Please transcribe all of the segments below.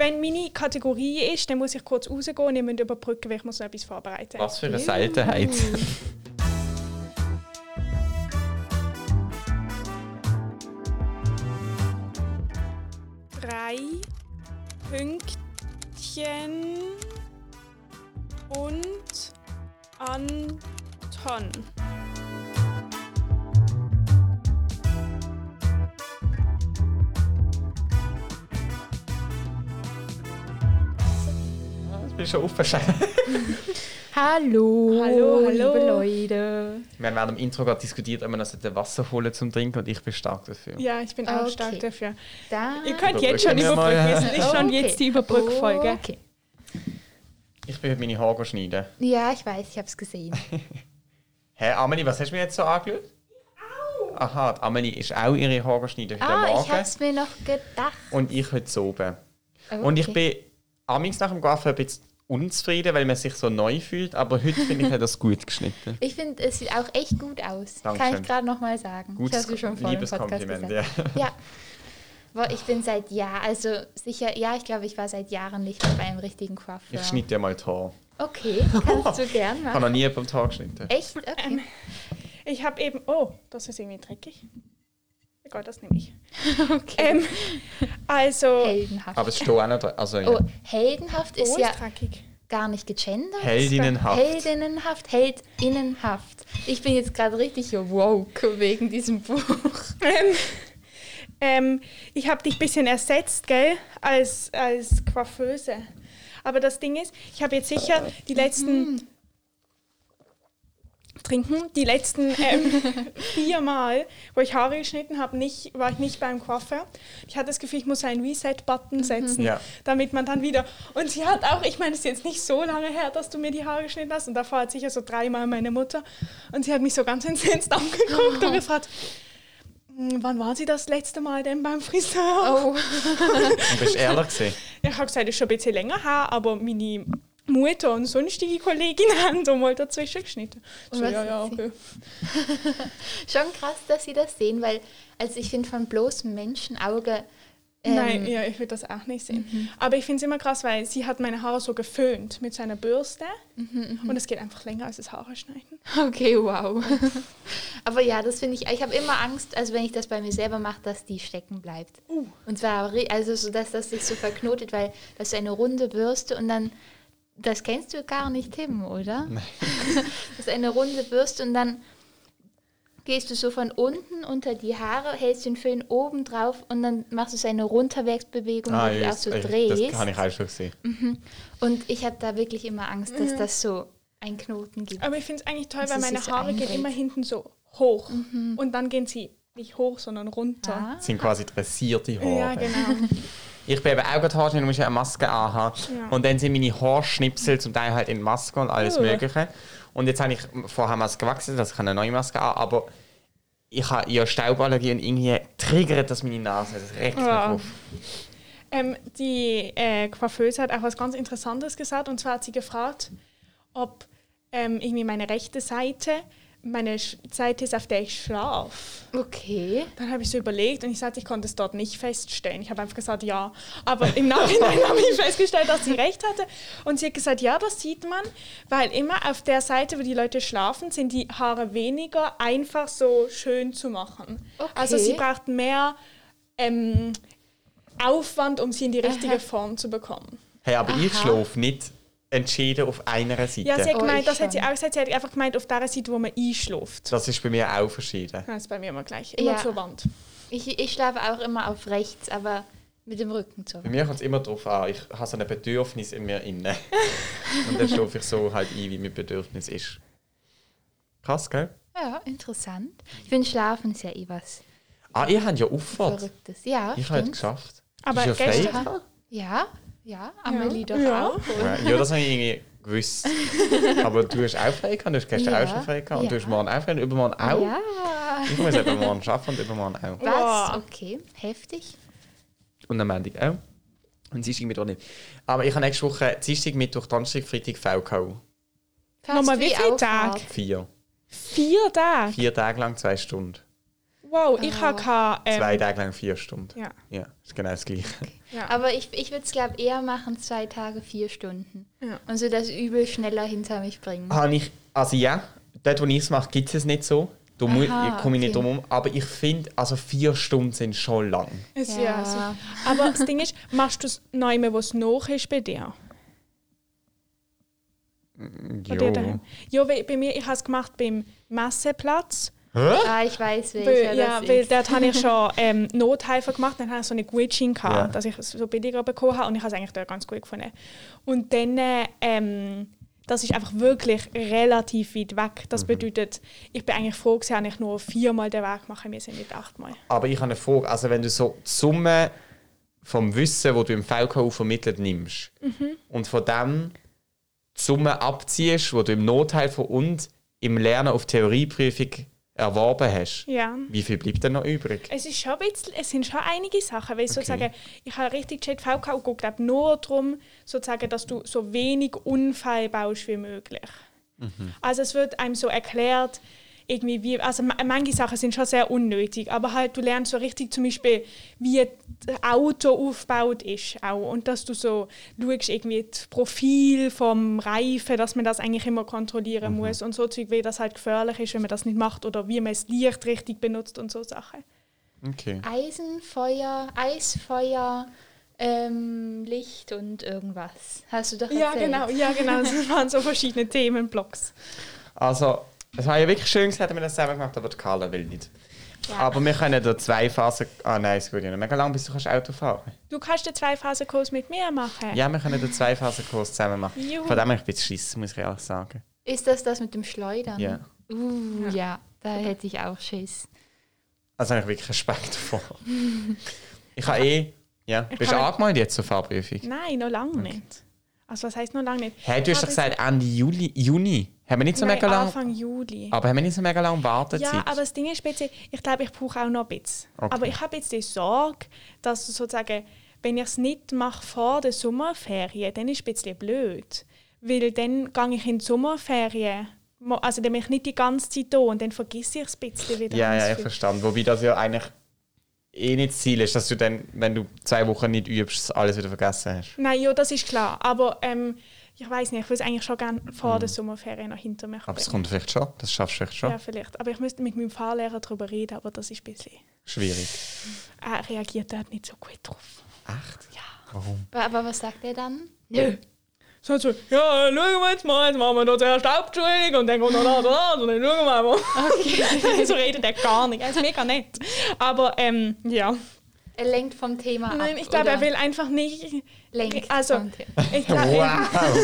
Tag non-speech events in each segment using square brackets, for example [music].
wenn meine Kategorie ist, dann muss ich kurz rausgehen und ihr müsst überbrücken, weil ich muss noch etwas vorbereiten. Was für eine Seltenheit. Drei Pünktchen und Anton. Ich bin schon aufgeschrieben. [laughs] Hallo, Hallo, hallo. liebe Leute. Wir haben während dem Intro gerade diskutiert, ob wir noch Wasser holen zum Trinken und ich bin stark dafür. Ja, ich bin auch Okay. stark dafür. Da. Ihr könnt jetzt schon Überbrücken. Es ist schon Okay. jetzt die Überbrückfolge. Okay. Ich bin heute meine Haare schneiden. Ja, ich weiß, ich habe es gesehen. [laughs] Hä, Amelie, was hast du mir jetzt so angeschaut? Aha, die Amelie ist auch ihre Haare schneiden heute ah, ich Morgen. habe es mir noch gedacht. Und ich heute oben. Oh, Und ich okay. bin amigs nach dem Coiffeur ein bisschen unzufrieden, weil man sich so neu fühlt. Aber heute finde ich, hat das gut geschnitten. Ich finde, es sieht auch echt gut aus. Kann Dankeschön. ich gerade noch mal sagen. Gutes, ich habe schon vor dem liebes Kompliment, gesagt. ja. Ja. Boah, ich bin seit Jahren, also sicher, ja, ich glaube, ich war seit Jahren nicht mehr bei einem richtigen Coiffeur. Ich schneide dir mal Haare. Okay, kannst du gern [laughs] Ich habe machen. noch nie beim Tag geschnitten. Echt? Okay. Ich habe eben. Oh, das ist irgendwie dreckig. Egal, das nehme ich. [laughs] okay. Ähm, also. Heldenhaft. Aber es steht auch noch drin. Also, ja. Oh, heldenhaft Oh, ist ist ja gar nicht gegendert. Heldinnenhaft. Heldinnenhaft, Heldinnenhaft. Ich bin jetzt gerade richtig woke wegen diesem Buch. [laughs] Ähm, ähm, ich habe dich ein bisschen ersetzt, gell, als, als Coiffeuse. Aber das Ding ist, ich habe jetzt sicher die letzten. Trinken. Die letzten ähm, [laughs] vier Mal, wo ich Haare geschnitten habe, nicht, war ich nicht beim Coiffeur. Ich hatte das Gefühl, ich muss einen Reset-Button setzen, Ja. damit man dann wieder. Und sie hat auch, ich meine, es ist jetzt nicht so lange her, dass du mir die Haare geschnitten hast. Und davor hat sicher so dreimal meine Mutter. Und sie hat mich so ganz entsetzt [laughs] angeguckt und gefragt, "Hm, wann war sie das letzte Mal denn beim Friseur? Oh. [laughs] Und bist du ehrlich gewesen? Ich habe gesagt, es ist schon ein bisschen länger her, aber meine Mutter und sonstige Kolleginnen [laughs] haben da mal dazwischen geschnitten. So, ja, ja, okay. [laughs] Schon krass, dass sie das sehen, weil, also ich finde, von bloßem Menschenauge. ähm, Nein, ja, ich würde das auch nicht sehen. Aber ich finde es immer krass, weil sie hat meine Haare so geföhnt mit seiner Bürste. Und es geht einfach länger als das Haare schneiden. Okay, wow. [laughs] Aber ja, das finde ich, ich habe immer Angst, also wenn ich das bei mir selber mache, dass die stecken bleibt. Und zwar, also so, dass das sich so verknotet, weil das ist eine runde Bürste und dann, das kennst du gar nicht, Tim, oder? Nein. [laughs] das ist eine runde Bürste und dann gehst du so von unten unter die Haare, hältst den Föhn oben drauf und dann machst du so eine Runterwärtsbewegung, wo du dich auch so Ey, drehst. Das kann ich auch schon sehen. Und ich habe da wirklich immer Angst, dass das so einen Knoten gibt. Aber ich finde es eigentlich toll, weil meine Haare gehen eindreht. immer hinten so hoch. Und dann gehen sie nicht hoch, sondern runter. Ah. Sind quasi dressierte Haare. Ja, genau. [laughs] Ich bin eben auch gerade Haarschnitt und muss ja eine Maske anhaben. Ja. Und dann sind meine Haarschnipsel zum Teil halt in Maske und alles Uh. Mögliche. Und jetzt habe ich vorher Maske gewachsen, dass ich eine neue Maske an aber ich habe ja Stauballergie und irgendwie triggert das meine Nase. Das regt mich Ja. auf. Ähm, die äh, Coiffeuse hat auch was ganz Interessantes gesagt. Und zwar hat sie gefragt, ob ähm, irgendwie meine rechte Seite meine Sch Seite ist, auf der ich schlafe. Okay. Dann habe ich so überlegt und ich sagte, ich konnte es dort nicht feststellen. Ich habe einfach gesagt, ja. Aber im Nachhinein [laughs] habe ich festgestellt, dass sie recht hatte. Und sie hat gesagt, ja, das sieht man, weil immer auf der Seite, wo die Leute schlafen, sind die Haare weniger einfach so schön zu machen. Okay. Also sie braucht mehr ähm, Aufwand, um sie in die richtige Aha. Form zu bekommen. Hey, aber ich Aha. schlafe nicht entschieden auf einer Seite. Ja, sie hat Oh, gemeint, das hat sie auch gesagt, sie hat einfach gemeint, auf der Seite, wo man einschläft. das ist bei mir auch verschieden. Das ist bei mir immer gleich, immer Ja. zur Wand. Ich, ich schlafe auch immer auf rechts, aber mit dem Rücken zur Bei mir kommt es immer darauf an, ich habe so ein Bedürfnis in mir inne. [laughs] und dann schlafe ich so halt ein, wie mein Bedürfnis ist. Krass, gell? Ja, interessant. Ich finde, Schlafen ist ja eh was Ah, ihr habt ja Auffahrt. Verrücktes. Ja, Ich habe es stimmt. geschafft. Aber gestern-? Ja, ja, Amelie doch Ja. auch. Ja, ja, das habe ich irgendwie gewusst. [laughs] Aber du hast auch frei gehabt, du hast gestern Ja, auch schon frei gehabt und du ja. hast morgen auch frei und übermorgen auch. Ja. Ich muss übermorgen arbeiten und übermorgen auch. Was? Wow. Okay, heftig. Und am Montag auch. Und Dienstag, Mittwoch nicht. Aber ich habe nächste Woche Dienstag, Mittwoch, Donnerstag, Freitag VK. Nochmal wie viele. Tage? Vier. Vier Tage? Vier Tage lang, zwei Stunden. Wow, ich hatte... Ähm, Zwei Tage lang vier Stunden. Ja. Ja, ist genau das Gleiche. Ja. Aber ich, ich würde es, glaube eher machen, zwei Tage, vier Stunden. Ja. Und so das Übel schneller hinter mich bringen. Habe ich, also ja, dort wo ich es mache, gibt es es nicht so. Da komme ich nicht okay. drum um. Aber ich finde, also vier Stunden sind schon lang. Es, Ja. ja. so. Aber das Ding ist, machst du es neu mehr, was noch ist bei dir? Bei dir daheim? Ja, bei mir, ich habe es gemacht beim Messeplatz. Ah, ich weiß, welcher Weil, ja, das weil ist. dort habe ich schon ähm, Nothilfe gemacht, dann habe ich so eine Gutschein gehabt, Ja. dass ich es so billiger bekommen habe und ich habe es eigentlich dort ganz gut gefunden. Und dann, äh, ähm, das ist einfach wirklich relativ weit weg. Mhm. Das bedeutet, ich bin eigentlich froh dass ich nur viermal den Weg mache, wir sind nicht achtmal. Aber ich habe eine Frage. Also wenn du so die Summe vom Wissen, das du im VKU vermittelt nimmst Mhm. und von dem die Summe abziehst, die du im Nothilfe und im Lernen auf Theorieprüfung erworben hast, Ja. wie viel bleibt denn noch übrig? Es, ist schon ein bisschen, es sind schon einige Sachen, weil sozusagen, ich habe richtig Chat VK und geguckt, nur darum, sozusagen, dass du so wenig Unfall baust wie möglich. Also es wird einem so erklärt, irgendwie wie, also ma- manche Sachen sind schon sehr unnötig, aber halt du lernst so richtig zum Beispiel, wie das Auto aufgebaut ist auch und dass du so schaust, irgendwie das Profil vom Reifen, dass man das eigentlich immer kontrollieren muss und so Zeug, wie das halt gefährlich ist, wenn man das nicht macht oder wie man das Licht richtig benutzt und so Sachen. Okay. Eisen, Feuer, Eisfeuer, ähm, Licht und irgendwas. Hast du doch erzählt. Ja, genau, ja, genau. Das waren so verschiedene [laughs] Themenblocks. Also, es war ja wirklich schön, hätten wir das selber gemacht, aber die Carla will nicht. Ja. Aber wir können da zwei Phasen. Ah nein, es geht ja nicht mega lang, bis du kannst Auto fahren Du kannst den Zwei-Phasen-Kurs mit mir machen. Ja, wir können den zwei Phasen Kurs zusammen machen. Juhu. Von dem habe ich ein bisschen Schiss, muss ich ehrlich sagen. Ist das das mit dem Schleudern? Ja. Uh, ja. da hätte ich auch Schiss. Also habe ich wirklich Respekt davor. [laughs] ich habe eh. Ja. Bist du angemeldet jetzt zur Fahrprüfung? Nein, noch lange nicht. Also was heißt noch lange nicht? Hey, du hast doch gesagt Ende Juli, Juni. Haben wir nicht so Nein, mega lang. Anfang Juli. Aber haben wir nicht so mega lange Wartezeit? Ja, aber das Ding ist speziell, ich glaube, ich brauche auch noch ein bisschen. Okay. Aber ich habe jetzt die Sorge, dass sozusagen, wenn ich es nicht mache vor der Sommerferien, dann ist es ein bisschen blöd. Weil dann gehe ich in die Sommerferien, also dann bin ich nicht die ganze Zeit da und dann vergesse ich es ein bisschen wieder. ja, ja, ich verstehe. Wobei das ja eigentlich eh nicht das Ziel ist, dass du dann, wenn du zwei Wochen nicht übst, alles wieder vergessen hast. Nein, ja, das ist klar. Aber ähm, ich weiß nicht, ich würde es eigentlich schon gerne vor der Sommerferien noch hinter mir Mhm. Aber es kommt vielleicht schon. Das schaffst du vielleicht schon. Ja, vielleicht. Aber ich müsste mit meinem Fahrlehrer darüber reden, aber das ist ein bisschen... Schwierig. Er reagiert dort nicht so gut drauf. Echt? Ja. Warum? Aber, was sagt er dann? Nö. So, so, ja, schauen wir jetzt mal, jetzt machen wir da zuerst Hauptschulung und dann kommt noch da, da, und dann schauen wir mal. Okay. [laughs] so redet er gar nicht. Er ist mega nett. Aber, ähm, ja. Er lenkt vom Thema ab. Nein, ich glaube, er will einfach nicht... Lenkt Also, vom Thema. ich [laughs] glaub, Wow!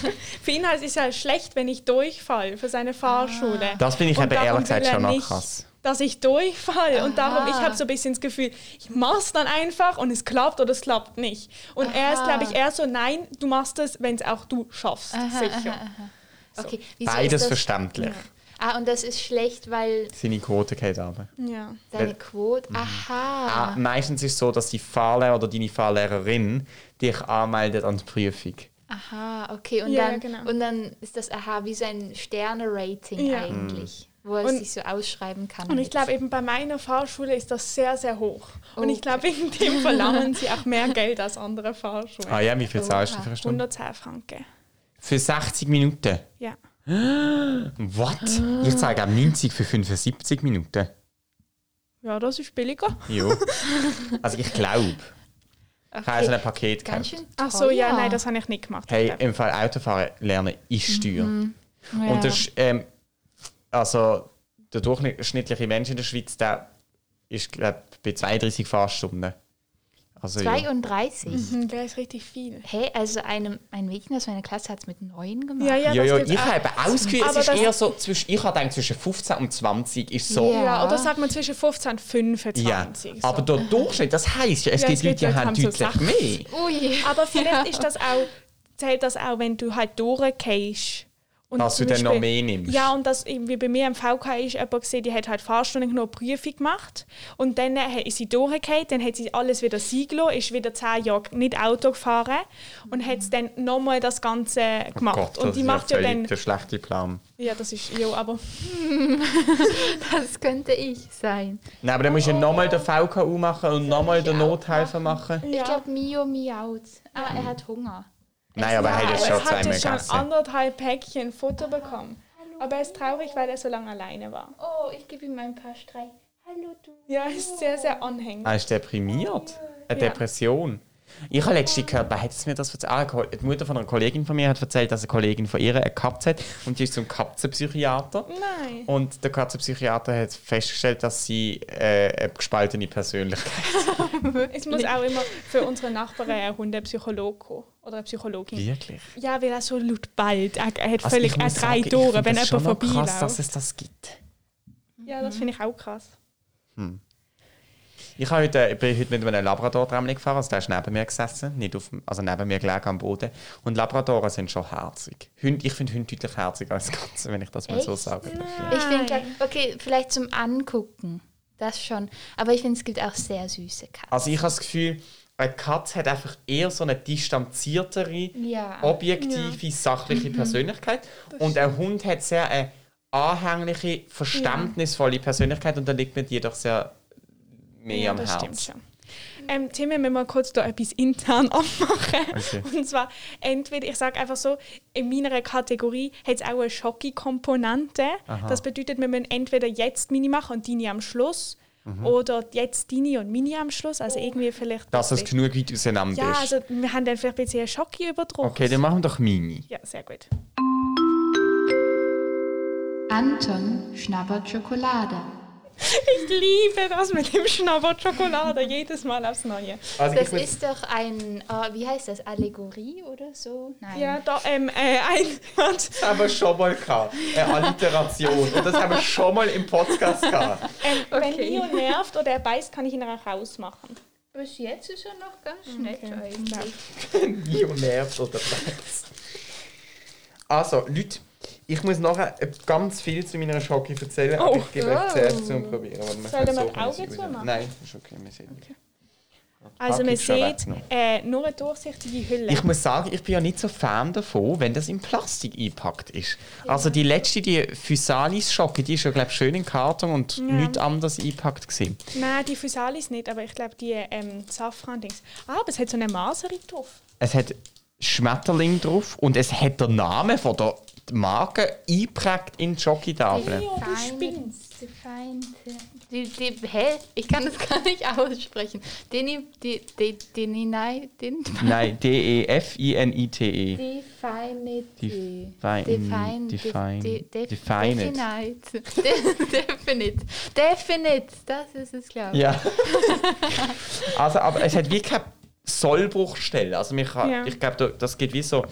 [laughs] für ihn halt ist es ja schlecht, wenn ich durchfall für seine Fahrschule. Das finde ich eben darum ehrlich gesagt schon noch nicht, krass. Dass ich durchfall. Und darum, ich Aha. habe so ein bisschen das Gefühl, ich mach's dann einfach und es klappt oder es klappt nicht. Und er ist, Aha. glaube ich, eher so, nein, du machst es, wenn es auch du schaffst. sicher. Okay, wieso Beides ist das? Ah, und das ist schlecht, weil Seine Quote geht runter. Ja. deine Weil- Quote. Ah, Aha. meistens ist es so, dass die Fahrlehrer oder deine Fahrlehrerin dich anmeldet an die Prüfung. Aha, okay. Und, Ja, dann, genau. und dann ist das Aha wie so ein Sterne-Rating Ja. eigentlich, wo er Und- sich so ausschreiben kann. Und ich glaube, eben bei meiner Fahrschule ist das sehr, sehr hoch. Und ich Okay. glaube, wegen dem verlangen sie auch mehr Geld als andere Fahrschulen. Ah ja, wie viel zahlst du für eine Stunde? 110 Franken. Für 60 Minuten? Ja. What? Ich zahle auch 90 für 75 Minuten. Ja, das ist billiger. Jo. Also ich glaube. Ich habe so ein Paket gekauft. Ach so, ja, nein, das habe ich nicht gemacht. Hey, im Fall Autofahren lernen ist teuer. Ja. Und das ist, ähm, also der durchschnittliche Mensch in der Schweiz, der ist glaub, bei 32 Fahrstunden. Also, ja. 32. Mhm, der ist richtig viel. Hey, also einem, ein Mädchen aus meiner Klasse hat es mit 9 gemacht. Ja, ja, Ja, das ja, ich habe ausgeführt, es Aber ist das- eher so, zwischen, ich habe gedacht, zwischen 15 und 20 ist so. Ja. Ja, oder sagt man zwischen 15 und Ja, 25. so. aber der Durchschnitt, das heisst ja, es Ja, gibt Leute, die Leute, haben so deutlich Sachen. mehr. Ui. Aber vielleicht ist das auch, zählt das auch, wenn du halt durchgehst Und Dass du dann noch mehr nimmst. Ja, und das irgendwie bei mir im VK ist jemand gesehen, die hat halt Fahrstunden genommen, Prüfung gemacht und dann ist sie durchgefallen, dann hat sie alles wieder sein gelassen, ist wieder zehn Jahre nicht Auto gefahren und hat dann nochmal das Ganze gemacht. Oh Gott, und das die ist macht ja dann... der schlechte Plan. Ja, das ist... Ja, aber... [laughs] Das könnte ich sein. Nein, aber dann musst du nochmal den VKU machen und nochmal den Nothelfer machen. Ich glaube, Mio miaut. Ah, er hat Hunger. Nein, aber er hat jetzt schon hat zweimal jetzt schon gegessen. anderthalb Päckchen Futter bekommen. Aber er ist traurig, weil er so lange alleine war. Oh, ich gebe ihm ein paar Streich. Hallo, du. Ja, er ist sehr, sehr anhänglich. Er ist deprimiert. Eine Ja. Depression. Ich habe letztens gehört, wer hat es mir das erzählt? Ah, die Mutter von einer Kollegin von mir hat erzählt, dass eine Kollegin von ihr eine Katze hat und die ist zum Katzenpsychiater. Nein. Und der Katzenpsychiater hat festgestellt, dass sie äh, eine gespaltene Persönlichkeit [laughs] Es muss auch immer für unsere Nachbarn ein Hundepsychologe kommen. Oder eine Psychologin. Wirklich? Ja, weil er so laut ballt. Er, er hat Also völlig ich er drei sagen, ich Tore, finde wenn das jemand schon noch krass, dass vorbeiläuft. es das gibt. Ja, das finde ich auch krass. Ich, habe heute, ich bin heute mit einem Labrador Tramli gefahren, also der ist neben mir gesessen, nicht auf, also neben mir gelegen am Boden. Und Labradoren sind schon herzig. Hunde, ich finde Hunde deutlich herziger als Katzen, wenn ich das mal so Echt? sagen darf. Ja. Ich finde, okay, vielleicht zum Angucken. Das schon. Aber ich finde, es gibt auch sehr süße Katzen. Also ich habe das Gefühl, eine Katze hat einfach eher so eine distanziertere, Ja. objektive, sachliche Persönlichkeit. Und ein Hund hat sehr eine anhängliche, verständnisvolle Persönlichkeit und da liegt mir die doch sehr mehr Ja, am das stimmt Herzen. schon. Ähm, Tim, wir müssen mal kurz da etwas intern [laughs] abmachen. Okay. Und zwar, entweder, ich sage einfach so, in meiner Kategorie hat es auch eine Schocki-Komponente. Das bedeutet, wir müssen entweder jetzt Mini machen und Dini am Schluss oder jetzt Dini und Mini am Schluss. Also irgendwie vielleicht... Dass es genug weit auseinander Ja, ist. also wir haben dann vielleicht ein bisschen Schocki überdruckt. okay, dann machen wir doch Mini. Ja, sehr gut. Anton schnabbert Schokolade. Ich liebe das mit dem Schnabber Schokolade, jedes Mal aufs Neue. Also Das ist doch ein, äh, wie heißt das, Allegorie oder so? Nein. Ja, da, ähm, äh, ein... [laughs] Das haben wir schon mal gehabt. Eine Alliteration. Und das haben wir schon mal im Podcast gehabt. ähm, Wenn Okay. Neo nervt oder er beißt, kann ich ihn auch rausmachen. Bis jetzt ist er noch ganz nett Okay. eigentlich. [laughs] Mio nervt oder was. Also, Leute, ich muss nachher ganz viel zu meiner Schocke erzählen, aber Oh. ich gebe euch Oh. zuerst zum Probieren. Warte, wir Sollen wir die Augen zumachen? Nein, ist okay, wir sehen nicht. Also man sieht äh, nur eine durchsichtige Hülle. Ich muss sagen, ich bin ja nicht so Fan davon, wenn das in Plastik eingepackt ist. Also die letzte, die Physalis-Schocke, die ist ja, glaube ich, schön in Karton und nichts anderes eingepackt gewesen. Nein, die Physalis nicht, aber ich glaube die ähm, Safran-Dings. Ah, aber es hat so eine Maseri drauf. Es hat Schmetterling drauf und es hat der Name von der Marke eingeprägt in die Schokotafel. Leo, du spinnst. Die Feinde. Die, die, hä? Ich kann das gar nicht aussprechen. Deni, die, die, Deni, nein, den, Nein, E D-E-F-I-N-I-T-E. die Die die, die die die, die, die Feinet. Definite. De- [laughs] Definite. Definite, das ist es, glaube ich. Ja. also, aber es hat wie keine Sollbruchstelle. Also mich, kann- Ja. ich glaube, da- das geht wie so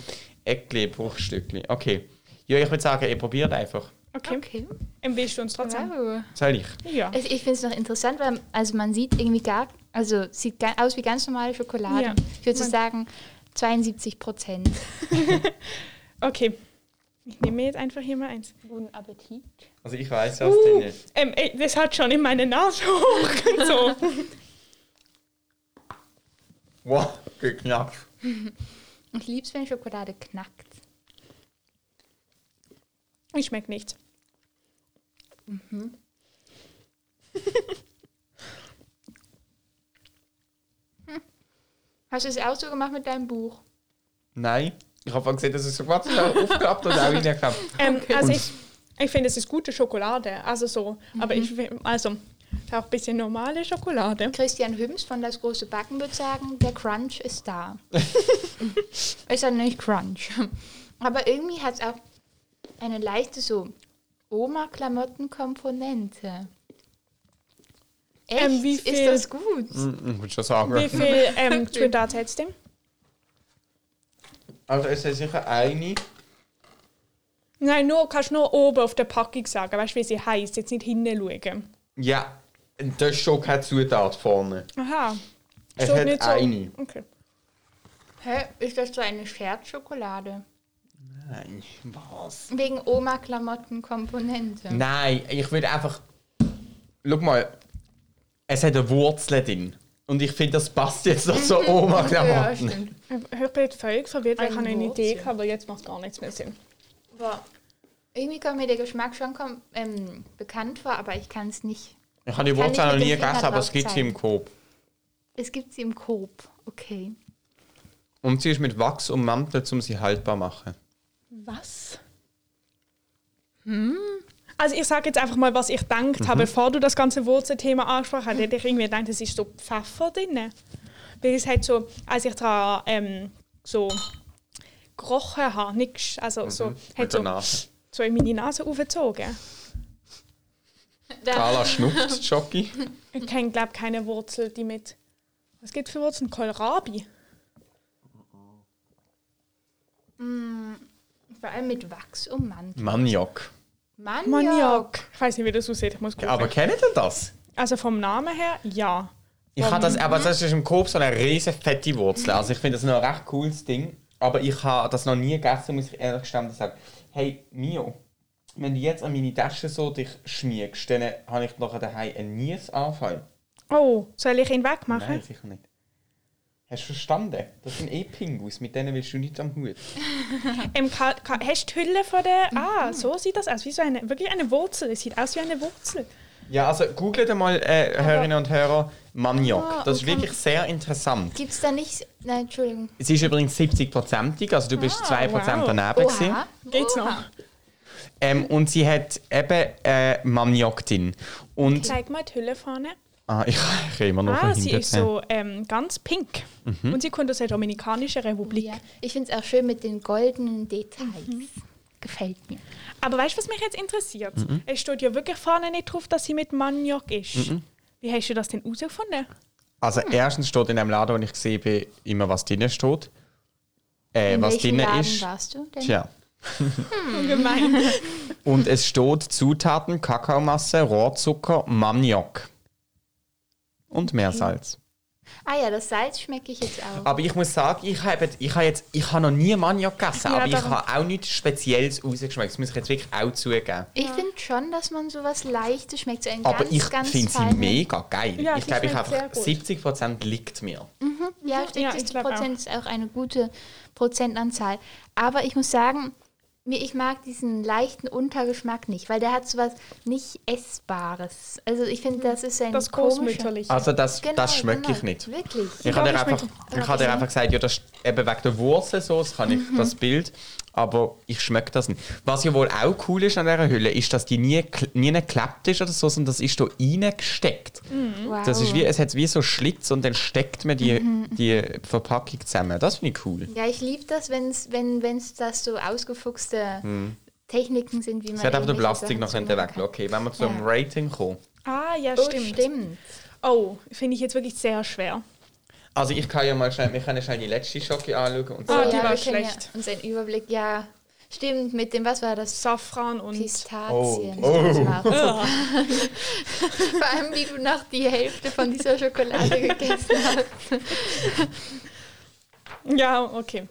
Eckli, Bruchstückli. Okay. Ja, ich würde sagen, ihr probiert einfach. Okay. Okay. Willst du uns trotzdem? Wow. Soll ich? Ja. Also ich finde es noch interessant, weil also man sieht irgendwie gar, also sieht aus wie ganz normale Schokolade. Ja. Ich würde so sagen 72 Prozent. [laughs] Okay. Ich nehme jetzt einfach hier mal eins. Guten Appetit. Also ich weiß, was drin ist. Ähm, ey, das hat schon in meine Nase [laughs] hochgezogen. [laughs] Wow, geknackt. Ich liebe es, wenn Schokolade knackt. Ich schmeckt nichts. [laughs] Hast du es auch so gemacht mit deinem Buch? Nein. Ich habe gesehen, dass es so was aufgeklappt und auch reingeklappt. Ähm, Also ich, ich finde, es ist gute Schokolade. Also so. Aber Mhm. ich find- also auch ein bisschen normale Schokolade. Christian Hüms von Das große Backen würde sagen, der Crunch ist da. [laughs] ist ja nicht Crunch. Aber irgendwie hat es auch eine leichte so Oma-Klamotten-Komponente. Echt? Ähm, wie Ist viel- das gut? Ich würde schon sagen. Wie viel ähm, Twin Darts hättest du? Also es ist sicher eine. Nein, nur, kannst nur oben auf der Packung sagen. Weißt du, wie sie heisst? Jetzt nicht hinten schauen. Ja, das ist schon keine Zutat vorne. Aha. Es Steht hat nicht so- eine. Okay. Hä? Ist das so eine Scherzschokolade? Nein, was? Wegen Oma-Klamotten-Komponente. Nein, ich würde einfach. Schau mal, es hat eine Wurzel drin. Und ich finde, das passt jetzt noch so [laughs] Ja, Oma-Klamotten. stimmt. Ich bin jetzt völlig verwirrt, weil ich Eine habe eine Wurzel. Idee gehabt, aber jetzt macht gar nichts mehr Sinn. Aber irgendwie kommt mir der Geschmack schon kom- ähm, bekannt vor, aber ich kann es nicht. ich habe die Kann Wurzel ich noch mit nie dem Finger gegessen, aber es drauf gibt sie im? Coop. Es gibt sie im Coop. Okay. Und sie ist mit Wachs ummantelt, um sie haltbar zu machen. Was? Also ich sage jetzt einfach mal, was ich gedacht habe, bevor du das ganze Wurzelthema angesprochen hast. Hätte ich irgendwie gedacht, es ist so Pfeffer drin. Weil es hat so, als ich daran ähm, so gerochen habe, nix, also so, Mit hat der so, Nase. so in meine Nase aufgezogen. Da, Carla [laughs] schnupft, Schoki. Ich kenne, glaube keine Wurzel, die mit... Was gibt es für Wurzeln? Kohlrabi? Vor allem mit Wachs ummantelt. Maniok. Maniok. Maniok. Ich weiß nicht, wie das aussieht. Ich muss gucken. Aber kennt ihr das? also vom Namen her, ja. Ich habe das, aber das ist im Coop so eine riesen fette Wurzel. Also ich finde das noch ein recht cooles Ding. Aber ich habe das noch nie gegessen, muss ich ehrlich gestanden sagen. Hey, Mio, wenn du jetzt an meine Tasche so dich schmiegst, dann habe ich nachher daheim einen Niesanfall. Oh, soll ich ihn wegmachen? Nein, sicher nicht. Hast du verstanden? Das sind eh Pingus, mit denen willst du nicht am Hut. [laughs] Ähm, ka, ka, hast du die Hülle von der... Mhm. Ah, so sieht das aus. Wie so eine, wirklich eine Wurzel. Es sieht aus wie eine Wurzel. Ja, also googelt mal, äh, Hörerinnen und Hörer, Maniok. Ah, Das ist wirklich sehr interessant. Gibt es da nicht. Nein, Entschuldigung. Es ist übrigens 70%ig, also du bist Ah, 2% wow. daneben. gewesen. Oha. Geht's Oha. noch? Ähm, und sie hat eben äh, Maniok drin. Und Zeig mal die Hülle vorne. Ah, [laughs] ich, ich kann immer noch Ah, sie ist so ähm, ganz pink. Mhm. Und sie kommt aus der Dominikanischen Republik. Ja. Ich finde es auch schön mit den goldenen Details. Mhm. Gefällt mir. Aber weißt du, was mich jetzt interessiert? Mhm. Es steht ja wirklich vorne nicht drauf, dass sie mit Maniok ist. Wie hast du das denn herausgefunden? Also erstens steht in einem Laden, wo ich gesehen bin, immer was drin steht. Äh, In was welchem drin Laden ist. warst du denn? Tja. [laughs] Gemein. Und es steht Zutaten, Kakaomasse, Rohrzucker, Maniok. Und Meersalz. Ah ja, das Salz schmecke ich jetzt auch. Aber ich muss sagen, ich habe ich habe jetzt, ich habe noch nie Maniok gegessen, Ja, aber ich habe auch nichts Spezielles rausgeschmeckt. Das muss ich jetzt wirklich auch zugeben. Ich finde schon, dass man sowas Leichtes schmeckt. So ein Aber ganz, ich finde sie mega geil. Ja, ich glaube, ich einfach sehr gut. 70% liegt mir. Ja, Ja, ich 60 glaub auch. Prozent ist auch eine gute Prozentanzahl. Aber ich muss sagen, ich mag diesen leichten Untergeschmack nicht, weil der hat sowas nicht Essbares. Also ich finde, das ist ein Das komischer- Großmütterliche. Also das, Genau, das schmecke genau. ich nicht. Wirklich. Ich habe dir einfach, ich habe dir einfach gesagt, ja, das ist eben wegen der Wurzel so, das kann ich, Mhm. das Bild, aber ich schmecke das nicht. Was ja wohl auch cool ist an dieser Hülle, ist, dass die nie, nie geklappt ist oder so, sondern das ist da reingesteckt. Wow. Das ist wie, es hat wie so Schlitz und dann steckt man die, Mhm. die Verpackung zusammen. Das finde ich cool. Ja, ich liebe das, wenn's, wenn es das so ausgefuchste Techniken sind, wie man Sie hat einfach den Plastik noch Sachen hinten zumachen weg. Okay, wenn wir zum Ja. Rating kommen. ah, ja. Oh, stimmt. stimmt. Oh, finde ich jetzt wirklich sehr schwer. Also ich kann ja mal schnell, wir können schnell die letzte Schocke anschauen. Und Ah, so. die ja, war schlecht. Ja uns einen Überblick, ja. Stimmt, mit dem, was war das? Safran und... Pistazien. Oh, oh. [laughs] Vor allem, wie du noch die Hälfte von dieser Schokolade [laughs] gegessen hast. Ja, okay.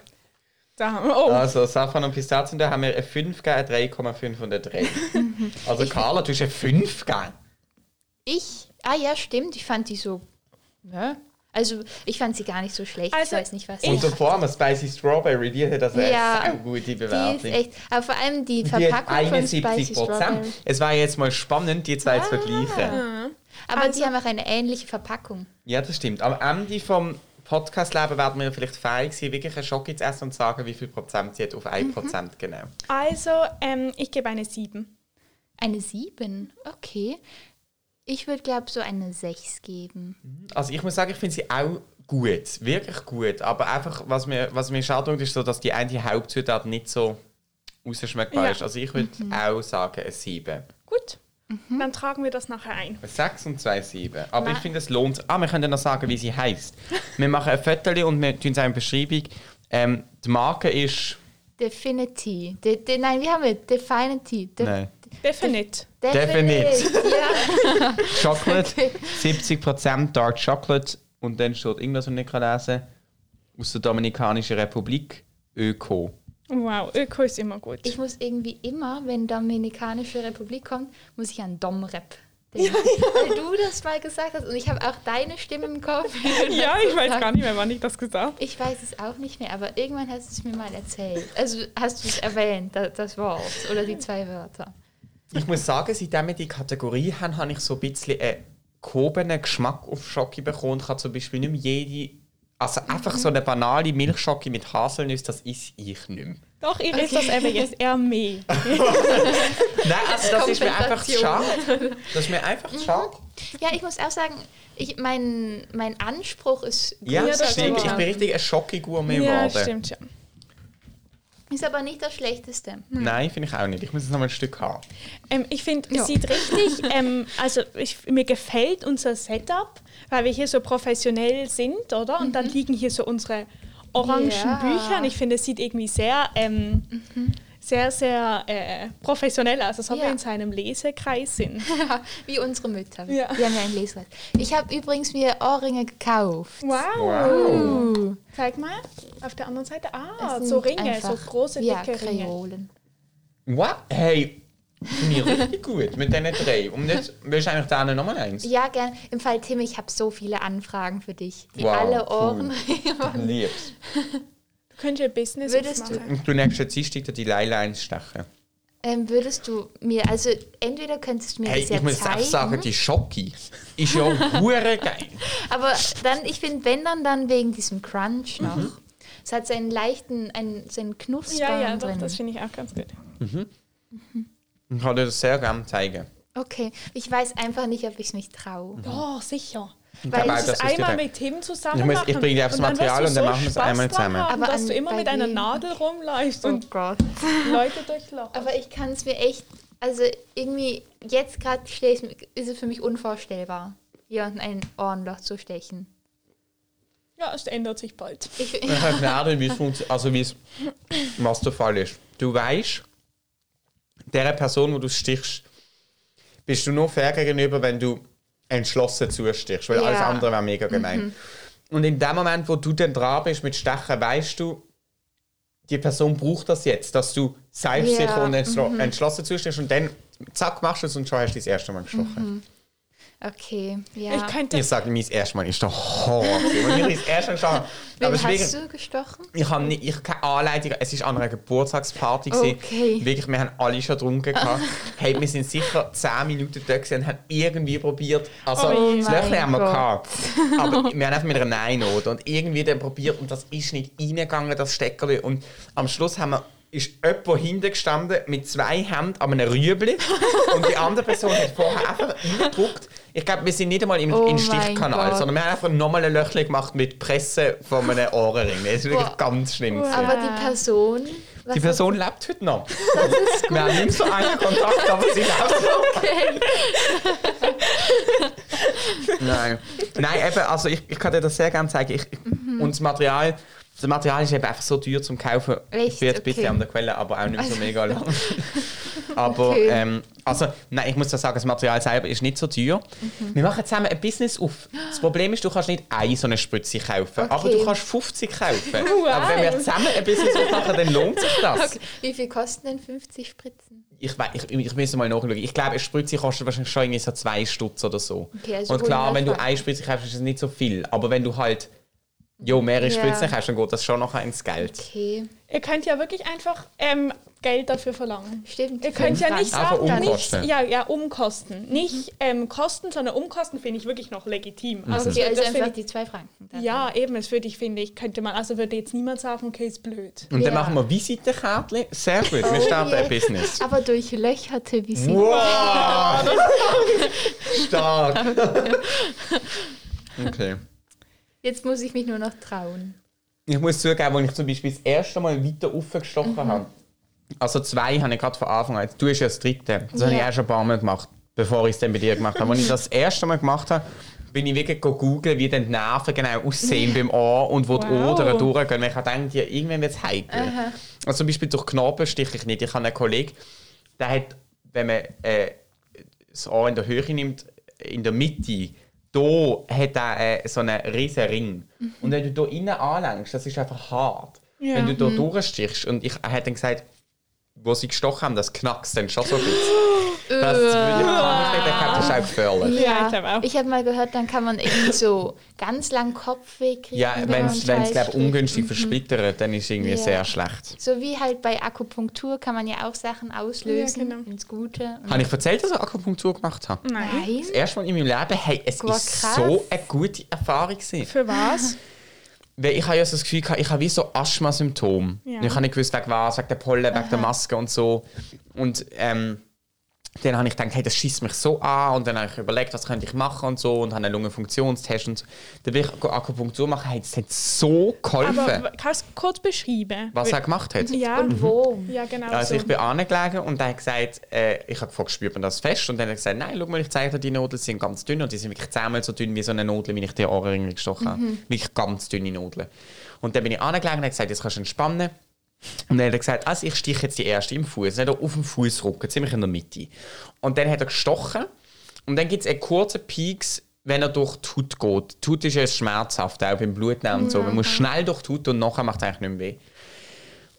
Da haben wir... Oh, Also Safran und Pistazien, da haben wir eine 5 gegeben, eine 3,5 und eine 3. [laughs] Also Carla, du hast eine 5 gegeben. Ich, ah ja, stimmt, ich fand die so, ne? Also, ich fand sie gar nicht so schlecht. Also, ich weiß nicht, was Und davor haben wir Spicy Strawberry, die hat das eine Ja, sehr gute Die ist Bewertung. echt, aber vor allem die Die hat Verpackung von 71 Spicy Prozent. Strawberry. Es war jetzt mal spannend, die zwei zu vergleichen. Aber Also- die haben auch eine ähnliche Verpackung. Ja, das stimmt. Am Ende vom Podcast-Leben werden wir vielleicht fähig sein, wirklich einen Schock zu essen und sagen, wie viel Prozent sie hat auf 1 Prozent genau. also, ähm, ich gebe eine 7. Eine 7, okay. Ich würde, glaube so eine 6 geben. Also ich muss sagen, ich finde sie auch gut, wirklich gut. Aber einfach, was mir, was mir schade tut, ist so, dass die eine Hauptzutat nicht so rausschmeckbar Ja. ist. Also ich würde auch sagen, eine 7. Gut, dann tragen wir das nachher ein. Eine 6 und zwei 7. Aber Ma- ich finde, es lohnt sich. Ah, wir können dann noch sagen, wie sie heißt. wir machen ein Foto und wir tun es auch in die Beschreibung. Ähm, die Marke ist... Definity. De, de, nein, wie haben wir? Definity. De, Nein. Definite. Definite. Ja. Chocolate, Okay. 70% Dark Chocolate und dann steht irgendwas, was ich nicht lesen kann, aus der Dominikanischen Republik, Öko. Wow, Öko ist immer gut. Ich muss irgendwie immer, wenn Dominikanische Republik kommt, muss ich an Domrep denken. Weil du das mal gesagt hast und ich habe auch deine Stimme im Kopf. ja, ich weiß gar nicht mehr, wann ich das gesagt habe. Ich weiß es auch nicht mehr, aber irgendwann hast du es mir mal erzählt. Also hast du es erwähnt, da- das Wort oder die zwei Wörter. Ich muss sagen, seitdem wir die Kategorie haben, habe ich so ein bisschen einen gehobenen Geschmack auf Schoki bekommen. Ich habe zum Beispiel nicht mehr jede. Also einfach so eine banale Milchschocke mit Haselnüsse, das ist ich nicht mehr. Doch, ich esse das eben jetzt eher mehr. [laughs] Nein, also das ist mir einfach zu schade. Das ist mir einfach zu schade. Ja, ich muss auch sagen, ich, mein, mein Anspruch ist Ja, Ja, das stimmt. Ich bin richtig ein Schoki-Gourmet Ja, geworden. stimmt schon. Ist aber nicht das Schlechteste. Nein, finde ich auch nicht. Ich muss jetzt noch mal ein Stück haben. Ähm, ich finde, Ja. es sieht richtig, ähm, also ich, mir gefällt unser Setup, weil wir hier so professionell sind, oder? Und dann liegen hier so unsere orangen Ja. Bücher und ich finde, es sieht irgendwie sehr, ähm, sehr, sehr äh, professionell aus, als ob Ja. wir in seinem Lesekreis sind. [laughs] Wie unsere Mütter. Ja. Wir haben ja ein Lesekreis. Ich habe übrigens mir Ohrringe gekauft. Wow. Wow. Zeig mal, auf der anderen Seite. Ah, so Ringe, so große, ja, dicke Ringe. Kreolen. Wow. Hey, finde ich richtig gut mit diesen drei. Und jetzt willst du eigentlich da nochmal eins? Ja, gern. Im Fall Tim, ich habe so viele Anfragen für dich, die Wow, alle cool. Ohren. Ich [laughs] lieb's. Du könntest ein Business Würdest aufmachen. Und du nächsten Dienstag dir die Leila einstechen. ähm, würdest du mir, also entweder könntest du mir Hey, das ja ich muss zeigen, auch sagen, die Schoki ist ja hure geil. [laughs] aber dann, ich finde, wenn dann, dann wegen diesem Crunch noch. Mhm. Es hat so einen leichten, einen, so einen Knusper Ja, ja, doch, drin. das finde ich auch ganz gut. Ich kann dir das sehr gerne zeigen. okay, ich weiß einfach nicht, ob ich es mich traue. Oh, sicher. Weil ist es einmal mit Tim zusammen Ich muss- ich bringe dir aufs und dann wirst Material und dann machen wir es einmal zusammen. Haben, Aber dass du immer mit einer? Nadel rumläufst und Gott. Leute durchlochst. Aber ich kann es mir echt, also irgendwie, jetzt gerade ist es für mich unvorstellbar, jemanden ein Ohrenloch zu stechen. Ja, es ändert sich bald. Ich, [laughs] Ich habe Ahnung, wie es funktioniert, also wie es, was der Fall ist. Du weißt, der Person, wo du stichst, bist du nur fair gegenüber, wenn du entschlossen zustichst, weil Ja. alles andere wäre mega gemein. Und in dem Moment, wo du dann dran bist mit Stechen, weißt du, die Person braucht das jetzt, dass du selbstsicher Ja, und entschlo entschlossen zustichst und dann zack machst du es und schon hast du das erste Mal gestochen. Okay, ja. Ich könnte. Ich sage, mein erstes Mal ist der Horror. [laughs] gewesen. Und ich das erste Mal gestochen. Wen Aber ist wirklich- hast du gestochen? Ich habe nicht, ich keine Anleitung. Es war an einer Geburtstagsparty. gewesen. Okay. Wirklich, wir haben alle schon getrunken. gehabt. [laughs] hey, wir sind sicher 10 Minuten da und haben irgendwie probiert. Also, Oh das mein Löchlein haben wir Gott. gehabt. [laughs] Aber wir haben einfach mit einer Nein-Note und irgendwie dann probiert und das ist nicht reingegangen, das Steckerli. Und am Schluss haben wir ist jemand hinten gestanden mit zwei Händen an einem Rüebli und die andere Person hat vorher einfach reingedruckt. Ich glaube, wir sind nicht einmal im, Oh im Stichkanal, sondern wir haben einfach nochmal ein Löchchen gemacht mit Presse von einem [laughs] Ohrenring. Das ist wirklich Boah. ganz schlimm. gewesen. Aber die Person. Die Person lebt heute noch. [laughs] Wir haben nicht so einen Kontakt, aber sie lebt noch. Okay. [laughs] Nein. Nein, eben, also ich, ich kann dir das sehr gerne zeigen. Ich, Mhm. Und das Material, das Material ist eben einfach so teuer zum Kaufen. Echt? Bin jetzt bitte Okay. an der Quelle, aber auch nicht so mega lang. Aber, Okay. ähm, also, nein, ich muss sagen, das Material selber ist nicht so teuer. Mhm. Wir machen zusammen ein Business auf. Das Problem ist, du kannst nicht eine so eine Spritze kaufen, aber Okay. du kannst 50 kaufen. Wow. [laughs] Aber wenn wir zusammen ein Business aufmachen, dann lohnt sich das. Okay. Wie viel kosten denn 50 Spritzen? Ich, wei- ich, ich müsste mal nachschauen. Ich glaube, eine Spritze kostet wahrscheinlich schon irgendwie so zwei Stutz oder so. Okay, also und klar, 100 wenn du eine Spritze kaufst, ist es nicht so viel. Aber wenn du halt jo, mehrere Ja. Spritzen kaufst, dann geht das schon noch ins Geld. Okay, Ihr könnt ja wirklich einfach ähm, Geld dafür verlangen. stimmt. Ihr könnt ja nicht sagen, Umkosten. nicht, ja, ja, Umkosten. Nicht ähm, Kosten, sondern Umkosten finde ich wirklich noch legitim. Also, Okay, also das einfach die zwei Franken. dann. ja, eben, das würde ich, finde ich, könnte man, also würde jetzt niemand sagen, okay, ist blöd. Und dann Ja. machen wir Visitenkärtchen. Sehr gut, wir Oh starten je. ein Business. Aber durchlöcherte Visiten. Wow! [laughs] Stark! [laughs] okay. Jetzt muss ich mich nur noch trauen. Ich muss zugeben, als ich zum Beispiel das erste Mal weiter aufgestochen Mhm. habe, also zwei habe ich gerade von Anfang an, du bist ja das dritte, das habe ich Ja. auch schon ein paar Mal gemacht, bevor ich es dann bei dir gemacht habe. Als ich das erste Mal gemacht habe, bin ich wirklich googeln, wie denn die Nerven genau aussehen [laughs] beim Ohr und wo die Wow. Odern durchgehen. Weil ich gedacht, ja, irgendwann wird es heikel. Also zum Beispiel durch Knorpel stiche ich nicht. Ich habe einen Kollegen, der hat, wenn man äh, das Ohr in der Höhe nimmt, in der Mitte, da hat er äh, so einen riesen Ring. Und wenn du da innen anlängst, das ist einfach hart. Ja. wenn du da durchstichst. Und ich er hat dann gesagt, wo sie gestochen haben, das knackst dann schon so ein bisschen. [gasps] Das würde ich kann ich nicht erkennen, das ist auch gefährlich. Ja, ich glaub auch. ich habe mal gehört, dann kann man irgendwie so ganz lang Kopfweh kriegen. Ja, wenn es glaube ungünstig versplittert, dann ist es irgendwie Ja. sehr schlecht. So wie halt bei Akupunktur kann man ja auch Sachen auslösen Ja, genau. ins Gute. Habe ich erzählt, dass ich Akupunktur gemacht habe? Nein. Das erste Mal in meinem Leben, hey, es ist krass. so eine gute Erfahrung gewesen. Für was? [laughs] Weil ich habe ja so das Gefühl, gehabt, ich habe wie so Asthma-Symptome. Ja. Ich habe nicht gewusst, wegen was, wegen der Pollen, wegen der Maske und so. Und ähm, dann habe ich gedacht, hey, das schießt mich so an. Und dann habe ich überlegt, was könnte ich machen und so. Und habe einen Lungenfunktionstest und so. Dann will ich Akupunktur machen. Hey, das hat so geholfen, Aber kannst du es kurz beschreiben? was er gemacht hat. Ja, Und wo? ja genau Also so. ich bin angelegen und er hat gesagt, äh, ich habe gefragt, spürt man das fest? Und dann hat er gesagt, nein, schau mal, ich zeige dir, die Nudeln sind ganz dünn und die sind wirklich zehnmal so dünn wie so eine Nudel, wie ich die Ohrenringe gestochen habe. Wirklich ganz dünne Nudeln. Und dann bin ich angelegen und er hat gesagt, jetzt kannst du entspannen. Und dann hat er gesagt, also ich stiche jetzt die erste im Fuß, nicht auf dem Fußrücken, ziemlich in der Mitte. Und dann hat er gestochen und dann gibt es einen kurzen Peaks, wenn er durch die Haut geht. Die Haut ist ja schmerzhaft, auch beim Blutnehmen und so. Man muss schnell durch die Haut und nachher macht es eigentlich nicht mehr weh.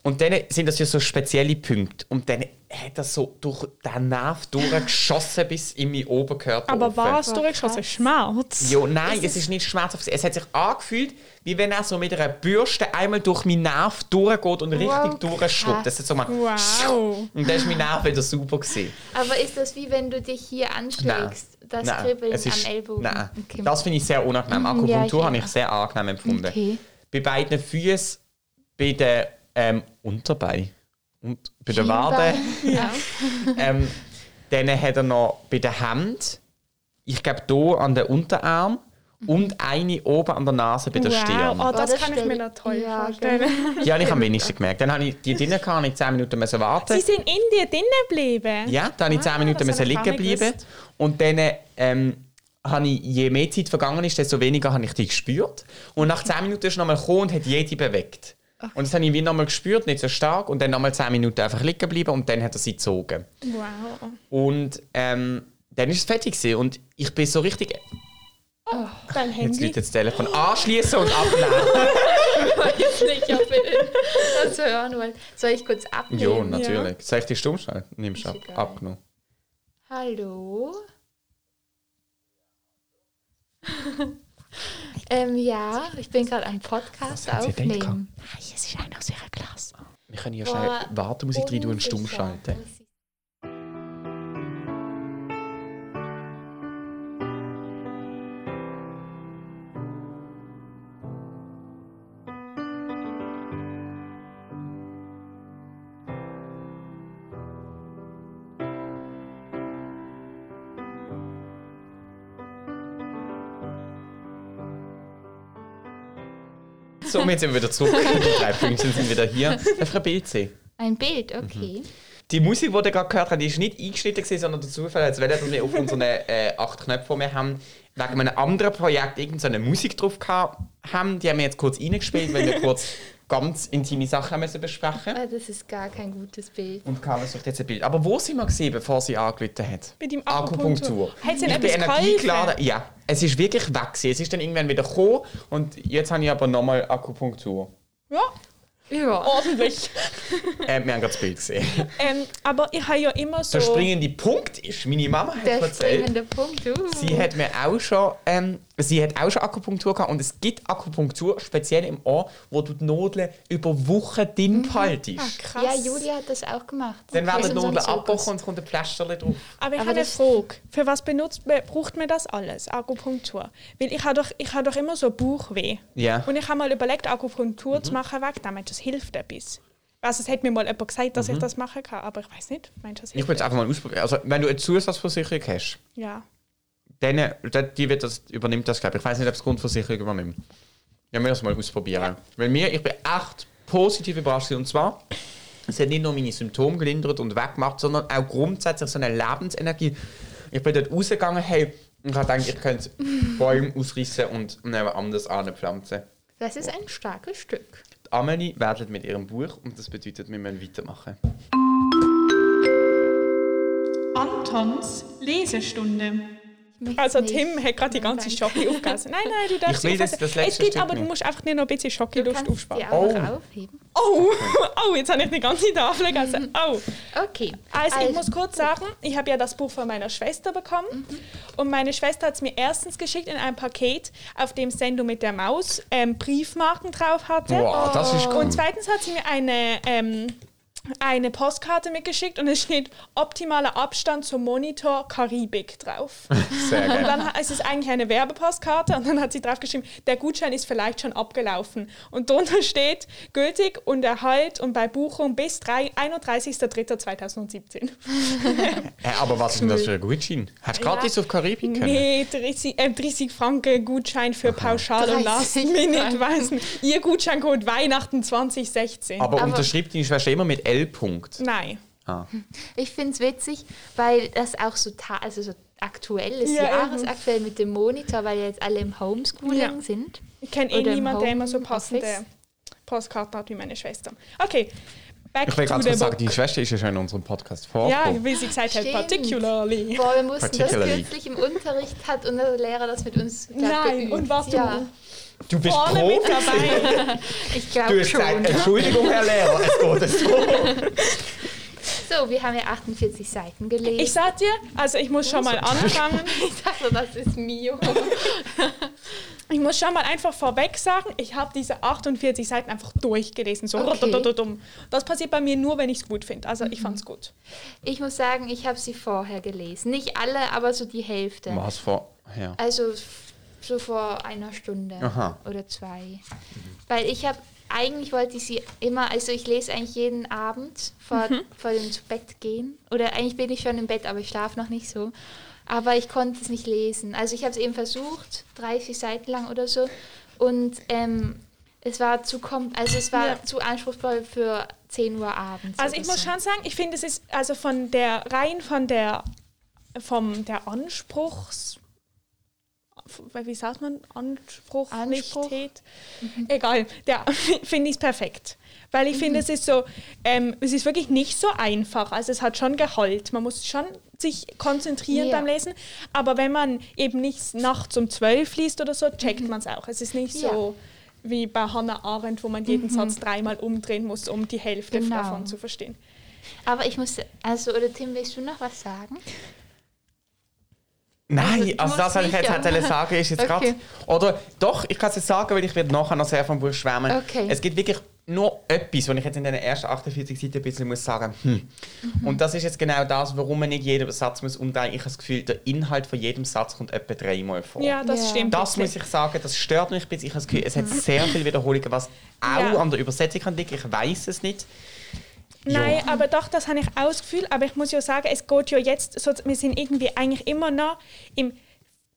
Und dann sind das ja so spezielle Punkte. Und dann hat er so durch den Nerv durchgeschossen bis in meinen Oberkörper. Aber rauf. was durchgeschossen? Schmerz? Ja, nein, es ist nicht schmerzhaft. Es hat sich angefühlt, wie wenn er so mit einer Bürste einmal durch meinen Nerv durchgeht und richtig Wow, durchschrubbt. Das ist so mal Wow. Und dann war mein Nerv wieder super. Gewesen. Aber ist das wie wenn du dich hier anschlägst? Das Kribbeln es ist, am Ellbogen? Nein, Okay. das finde ich sehr unangenehm. Mhm, Akupunktur ja, habe ich sehr angenehm empfunden. Okay. Bei beiden Füßen, bei den ähm, Unterbeinen und bei den Waden. [laughs] Ja. [laughs] ähm, dann hat er noch bei den Händen, ich glaube hier an den Unterarm und eine oben an der Nase bei der wow. Stirn. Oh, das, das kann ich mir noch toll Ja, vorstellen. Ja, ich habe am wenigsten gemerkt. Dann habe ich die drinnen gehabt, ich 10 Minuten müssen warten. Sie sind in dir drinnen geblieben? Ja, dann habe ich 10 Ah, Minuten müssen liegen gewusst. Und dann ähm, habe ich, je mehr Zeit vergangen ist, desto weniger habe ich die gespürt. Und nach 10 Minuten ist er nochmal gekommen und hat jede bewegt. Und das habe ich wie nochmal gespürt, nicht so stark. Und dann nochmal 10 Minuten einfach liegen bleiben und dann hat er sie gezogen. Wow. Und ähm, dann ist es fertig gewesen. Und ich bin so richtig... Dein Jetzt Handy. läutet das Telefon anschließen und abnehmen. [laughs] weiß nicht, ob ihr das hören wollt. Soll ich kurz abnehmen? ja, natürlich. Soll ich die stumm schalten? Nimmst du ab. Egal. Abgenommen. Hallo? [laughs] ähm, ja, ich bin gerade am Podcast gehabt? aufnehmen. Nein, es ist einer aus ihrer Klasse. Wir können ja schnell Wartemusik rein tun und stumm schalten. So, jetzt sind wir wieder zurück. Die drei Pünktchen sind wieder hier. Einfach ein Bild sehen. Ein Bild, okay. Die Musik, die ihr gerade gehört habt, die ist nicht eingeschnitten, gewesen, sondern der Zufall, als dass wir auf unseren äh, acht Knöpfen, die wir haben, wegen einem anderen Projekt irgendeine Musik drauf gehabt haben. Die haben wir jetzt kurz reingespielt, weil wir kurz ganz intime Sachen müssen besprechen Ah, das ist gar kein gutes Bild. Und Carla sucht jetzt ein Bild. Aber wo sind wir gesehen, bevor sie angerufen hat? Bei deinem Akupunktur. Akupunktur. Hat sie ich bin etwas Energie geholfen? geladen. Ja, es ist wirklich weg. gewesen. Es ist dann irgendwann wieder gekommen und jetzt habe ich aber nochmal Akupunktur. Ja, Ja. ordentlich. [laughs] Äh, wir haben gerade das Bild gesehen. ähm, aber ich habe ja immer so... Der springende Punkt ist, meine Mama hat Der erzählt, springende Punkt. Uh. sie hat mir auch schon, ähm, sie hat auch schon Akupunktur gehabt und es gibt Akupunktur speziell im Ohr, wo du die Nadeln über Wochen drin behaltest. Ah, krass. ja, Julia hat das auch gemacht. Dann werden Wir die Nadeln abgebrochen und es kommt ein Pflasterchen drauf. Aber ich habe eine Frage. Für was benutzt, be- braucht man das alles, Akupunktur? Weil ich habe doch, ich habe doch immer so Bauchweh. Ja. Und ich habe mal überlegt, Akupunktur zu machen weg damit. Das hilft etwas. Also es hat mir mal jemand gesagt, dass ich das machen kann, aber ich weiß nicht. Meinst du, das Ich hilft? will es einfach mal ausprobieren. Also, wenn du eine Zusatzversicherung hast, Ja. Dann, dann die wird das, übernimmt das, glaube ich. Ich weiß nicht, ob es Grundversicherung übernimmt. Ja, wir das mal ausprobieren. Weil mir, ich bin echt positiv überrascht. Und zwar, es hat nicht nur meine Symptome gelindert und weggemacht, sondern auch grundsätzlich so eine Lebensenergie. Ich bin dort rausgegangen, hey, und habe gedacht, ich könnte Bäume ausrissen und anders anpflanzen. Das ist ein starkes Stück. Die Amelie wedelt mit ihrem Buch und das bedeutet, wir müssen weitermachen. Antons Lesestunde. Also nicht. Tim hat gerade die ganze. Schoki aufgegessen. Nein, nein, du darfst Ich will das- das letzte Es geht Stück aber, du nicht. musst einfach nicht noch ein bisschen Du die aufsparen. auch Oh. aufheben. Oh, [laughs] oh, jetzt habe ich die ganze Tafel gegessen. Oh. Okay. Also, ich muss kurz sagen, ich habe ja das Buch von meiner Schwester bekommen. Und meine Schwester hat es mir erstens geschickt in ein Paket, auf dem Sendung mit der Maus ähm, Briefmarken drauf hatte. Wow, das ist cool. Und zweitens hat sie mir eine, ähm, eine Postkarte mitgeschickt und es steht optimaler Abstand zum Monitor Karibik drauf. [laughs] Sehr Und geil. dann ha- es ist eigentlich eine Werbepostkarte und dann hat sie drauf geschrieben, der Gutschein ist vielleicht schon abgelaufen. Und drunter [laughs] steht gültig und Erhalt und bei Buchung bis drei- 31.03.2017. [laughs] Äh, aber was ist denn das für ein Gutschein? Hast du gratis auf Karibik können? Nee, 30, äh, 30 Franken Gutschein für Pauschal und Last 30 Minute. Ihr Gutscheincode Weihnachten 2016. Aber, Aber- unterschreibt deine Schwester immer mit L. -Punkt. Nein. Ah. Ich finde es witzig, weil das auch so, ta also so aktuell ist, Ja, jahresaktuell mit dem Monitor, weil jetzt alle im Homeschooling Ja. sind. Ich kenne eh niemanden, der immer so passende Postkarten hat wie meine Schwester. Okay, back Ich will ganz kurz sagen, deine Schwester ist ja schon in unserem Podcast Ja, vorgekommen. wie sie gesagt hat, particularly. Boah, wir mussten das kürzlich im Unterricht, hat unser Lehrer das mit uns glaub, Nein, geübt. und warst du ja. Du bist vorne mit Profi. dabei? [laughs] Ich glaube schon. gesagt, Entschuldigung, Herr Lehrer, es geht so. [laughs] So, wir haben ja 48 Seiten gelesen. Ich sag dir, also ich muss schon mal anfangen. [laughs] Ich dachte, das ist Mio. Ich muss schon mal einfach vorweg sagen, ich habe diese 48 Seiten einfach durchgelesen. So Okay. Das passiert bei mir nur, wenn ich es gut finde. Also ich fand's gut. Ich muss sagen, ich habe sie vorher gelesen. Nicht alle, aber so die Hälfte. Was vor? Ja. Also so vor einer Stunde Aha. oder zwei. Weil ich habe, eigentlich wollte ich sie immer, also ich lese eigentlich jeden Abend vor, vor dem zu Bett gehen. Oder eigentlich bin ich schon im Bett, aber ich schlafe noch nicht so. Aber ich konnte es nicht lesen. Also ich habe es eben versucht, drei, vier Seiten lang oder so. Und ähm, es war zu kom also es war Ja. zu anspruchsvoll für 10 Uhr abends. Also ich muss so. schon sagen, ich finde, es ist also von der rein von der vom der Anspruchs wie sagt man Anspruch, Anspruch. Anspruch. egal, der [laughs] finde ich es perfekt, weil ich finde es ist so ähm, es ist wirklich nicht so einfach, also es hat schon Gehalt, man muss schon sich konzentrieren Ja. beim Lesen, aber wenn man eben nicht nachts um zwölf liest oder so, checkt man es auch. Es ist nicht so wie bei Hannah Arendt, wo man jeden Satz dreimal umdrehen muss, um die Hälfte Genau. davon zu verstehen. Aber ich muss, also, oder Tim, willst du noch was sagen? Nein, Also, also, das, was ich jetzt ja. hätte sagen, ist jetzt [laughs] Okay. gerade. Oder doch, ich kann es jetzt sagen, weil ich werde nachher noch sehr vom Buch schwärmen. Okay. Es gibt wirklich nur etwas, was ich jetzt in den ersten 48 Seiten ein bisschen muss sagen hm. Mhm. Und das ist jetzt genau das, warum man nicht jeden Satz muss umdrehen. Ich habe das Gefühl, der Inhalt von jedem Satz kommt etwa dreimal vor. Ja, das Ja. stimmt. Das muss ich sagen, das stört mich ein bisschen. Ich habe das Gefühl, es hat Mhm. sehr viele Wiederholungen, was auch Ja. an der Übersetzung liegen. Ich weiß es nicht. Nein, aber doch, das habe ich auch das Gefühl. Aber ich muss ja sagen, es geht ja jetzt, so, wir sind irgendwie eigentlich immer noch im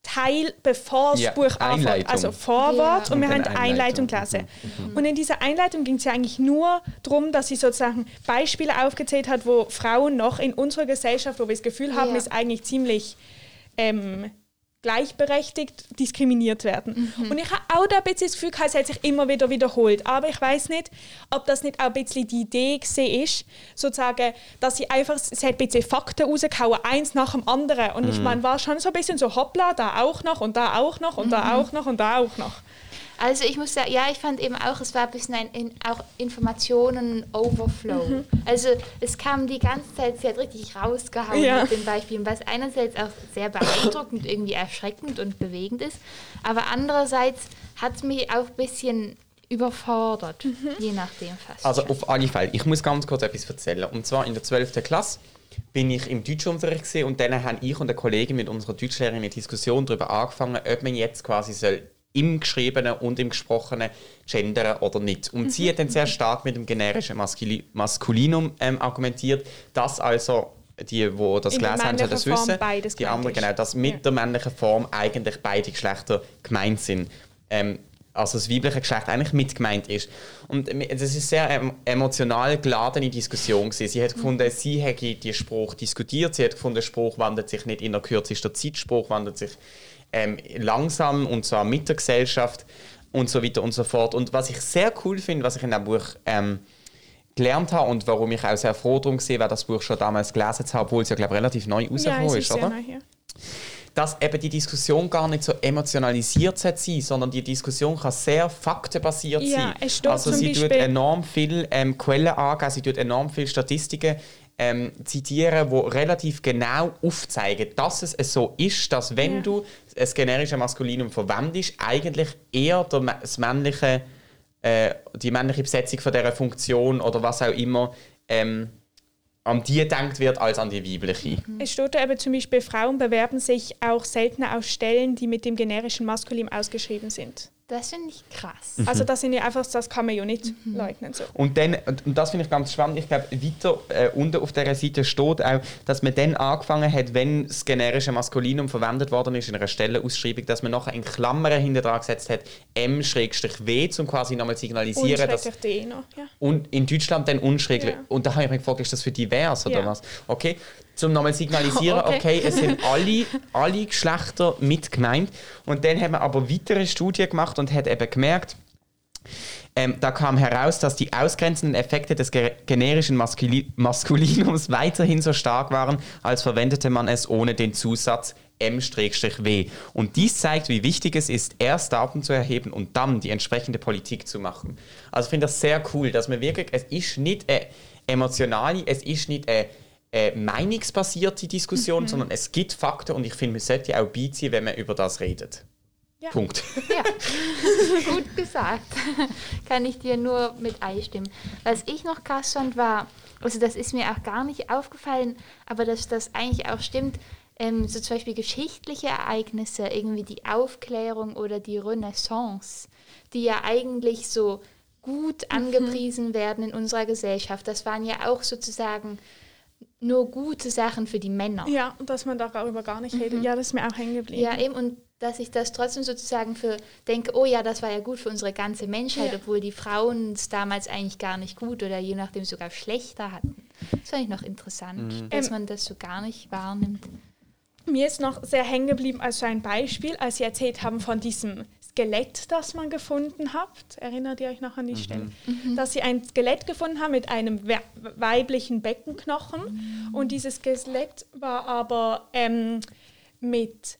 Teil, bevor das Ja, Buch anfängt. Einleitung. Also Vorwort Ja. und wir Und haben die Einleitung gelesen. Und in dieser Einleitung ging es ja eigentlich nur darum, dass sie sozusagen Beispiele aufgezählt hat, wo Frauen noch in unserer Gesellschaft, wo wir das Gefühl haben, Ja. ist eigentlich ziemlich ähm, gleichberechtigt diskriminiert werden. Mhm. Und ich habe auch da ein bisschen das Gefühl, gehabt, es hat sich immer wieder wiederholt. Aber ich weiß nicht, ob das nicht auch ein bisschen die Idee ist, sozusagen, dass sie einfach, es hat ein bisschen Fakten rausgehauen, eins nach dem anderen. Und Mhm. ich meine, war schon so ein bisschen so, hoppla, da auch noch und da auch noch und Mhm. da auch noch und da auch noch. Also ich muss sagen, ja, ich fand eben auch, es war ein bisschen ein in, auch Informationen-Overflow. Mhm. Also es kam die ganze Zeit, sie hat richtig rausgehauen Ja. mit den Beispielen, was einerseits auch sehr beeindruckend, irgendwie erschreckend und bewegend ist, aber andererseits hat es mich auch ein bisschen überfordert, Mhm. je nachdem fast. Also schon. auf alle Fälle. Ich muss ganz kurz etwas erzählen. Und zwar in der 12. Klasse bin ich im Deutschunterricht gewesen und dann haben ich und eine Kollegin mit unserer Deutschlehrerin eine Diskussion darüber angefangen, ob man jetzt quasi soll im Geschriebenen und im Gesprochenen gendern oder nicht. Und sie hat dann sehr stark mit dem generischen Maskuli Maskulinum ähm, argumentiert, dass also die, die das gelesen haben, sollen das Form wissen. die anderen, genau, dass mit Ja. der männlichen Form eigentlich beide Geschlechter gemeint sind. Ähm, also das weibliche Geschlecht eigentlich mit gemeint ist. Und ähm, das ist sehr ähm, emotional geladene Diskussion gewesen. Sie hat gefunden, sie hätte die Spruch diskutiert. Sie hat gefunden, der Spruch wandelt sich nicht in der kürzester Zeit. Spruch wandelt sich ähm, langsam und zwar mit der Gesellschaft und so weiter und so fort. Und was ich sehr cool finde, was ich in dem Buch ähm, gelernt habe und warum ich auch sehr froh darum weil das Buch schon damals gelesen habe, obwohl es ja glaube ich relativ neu Ja, rausgekommen es ist, oder? neu dass eben die Diskussion gar nicht so emotionalisiert sein sondern die Diskussion kann sehr faktenbasiert Ja, sein. also sie tut enorm viel ähm, Quellen angeben, sie tut enorm viele Statistiken ähm, zitieren, die relativ genau aufzeigen, dass es so ist, dass wenn Ja. du das generische Maskulinum verwendest, eigentlich eher das männliche, äh, die männliche Besetzung von dieser Funktion oder was auch immer ähm, an die gedacht wird als an die weibliche. Es steht da eben zum Beispiel, Frauen bewerben sich auch seltener auf Stellen, die mit dem generischen Maskulin ausgeschrieben sind. Das finde ich krass. Mhm. Also das sind ja einfach, das kann man ja nicht leugnen. So. Und dann, und das finde ich ganz spannend, ich glaube, weiter äh, unten auf dieser Seite steht auch, dass man dann angefangen hat, wenn das generische Maskulinum verwendet worden ist in einer Stellenausschreibung, dass man nachher in Klammern hinter dran gesetzt hat, M-W, um quasi nochmal zu signalisieren, dass D noch. Ja. und in Deutschland dann unschräglich. Ja. Und da habe ich mich gefragt, ist das für divers oder Ja. was? Okay, zum nochmal signalisieren, [laughs] okay. Okay. es sind alle, alle Geschlechter mit gemeint. Und dann haben wir aber weitere Studien gemacht und hat eben gemerkt, ähm, da kam heraus, dass die ausgrenzenden Effekte des ge generischen Maskuli Maskulinums weiterhin so stark waren, als verwendete man es ohne den Zusatz M-W. Und dies zeigt, wie wichtig es ist, erst Daten zu erheben und dann die entsprechende Politik zu machen. Also ich finde das sehr cool, dass man wirklich, es ist nicht eine emotionale, es ist nicht eine, eine meinungsbasierte Diskussion, sondern es gibt Fakten und ich finde, man sollte auch beiziehen, wenn man über das redet. Ja. Punkt. Ja, [laughs] gut gesagt. [laughs] Kann ich dir nur mit einstimmen. Was ich noch krass fand, war, also das ist mir auch gar nicht aufgefallen, aber dass das eigentlich auch stimmt, ähm, so zum Beispiel geschichtliche Ereignisse, irgendwie die Aufklärung oder die Renaissance, die ja eigentlich so gut angepriesen werden in unserer Gesellschaft, das waren ja auch sozusagen nur gute Sachen für die Männer. ja, und dass man darüber gar nicht redet. Ja, das ist mir auch hängen geblieben. Ja, eben, und dass ich das trotzdem sozusagen für denke, oh ja, das war ja gut für unsere ganze Menschheit, Ja. obwohl die Frauen es damals eigentlich gar nicht gut oder je nachdem sogar schlechter hatten. Das fand ich noch interessant, dass Ähm, man das so gar nicht wahrnimmt. Mir ist noch sehr hängen geblieben als so ein Beispiel, als Sie erzählt haben von diesem Skelett, das man gefunden habt. Erinnert ihr euch noch an die Stelle? Dass Sie ein Skelett gefunden haben mit einem we weiblichen Beckenknochen. Und dieses Skelett war aber ähm, mit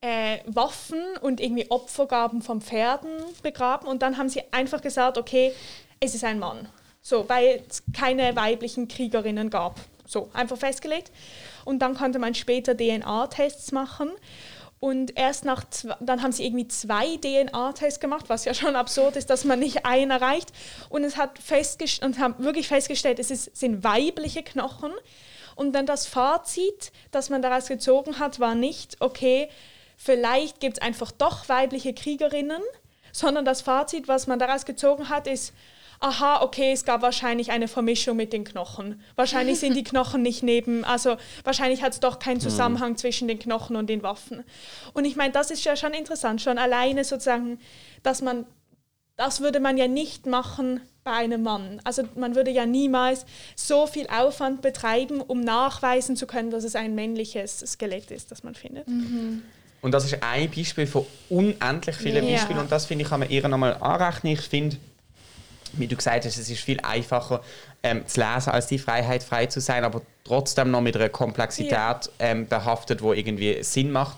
äh, Waffen und irgendwie Opfergaben von Pferden begraben. Und dann haben sie einfach gesagt, okay, es ist ein Mann. So, weil es keine weiblichen Kriegerinnen gab. So, einfach festgelegt. Und dann konnte man später DNA-Tests machen. Und erst nach zwei, dann haben sie irgendwie zwei DNA-Tests gemacht, was ja schon absurd ist, dass man nicht einen erreicht. Und es hat festgest und haben wirklich festgestellt, es ist, sind weibliche Knochen. Und dann das Fazit, das man daraus gezogen hat, war nicht, okay, vielleicht gibt es einfach doch weibliche Kriegerinnen, sondern das Fazit, was man daraus gezogen hat, ist, aha, okay, es gab wahrscheinlich eine Vermischung mit den Knochen. Wahrscheinlich sind die [laughs] Knochen nicht neben, also wahrscheinlich hat es doch keinen Zusammenhang zwischen den Knochen und den Waffen. Und ich meine, das ist ja schon interessant, schon alleine sozusagen, dass man, das würde man ja nicht machen bei einem Mann. Also man würde ja niemals so viel Aufwand betreiben, um nachweisen zu können, dass es ein männliches Skelett ist, das man findet. Und das ist ein Beispiel von unendlich vielen Ja. Beispielen. Und das finde ich, kann man ihr nochmal anrechnen. Ich finde, wie du gesagt hast, es ist viel einfacher ähm, zu lesen, als die Freiheit, frei zu sein, aber trotzdem noch mit einer Komplexität Ja. ähm, behaftet, wo irgendwie Sinn macht.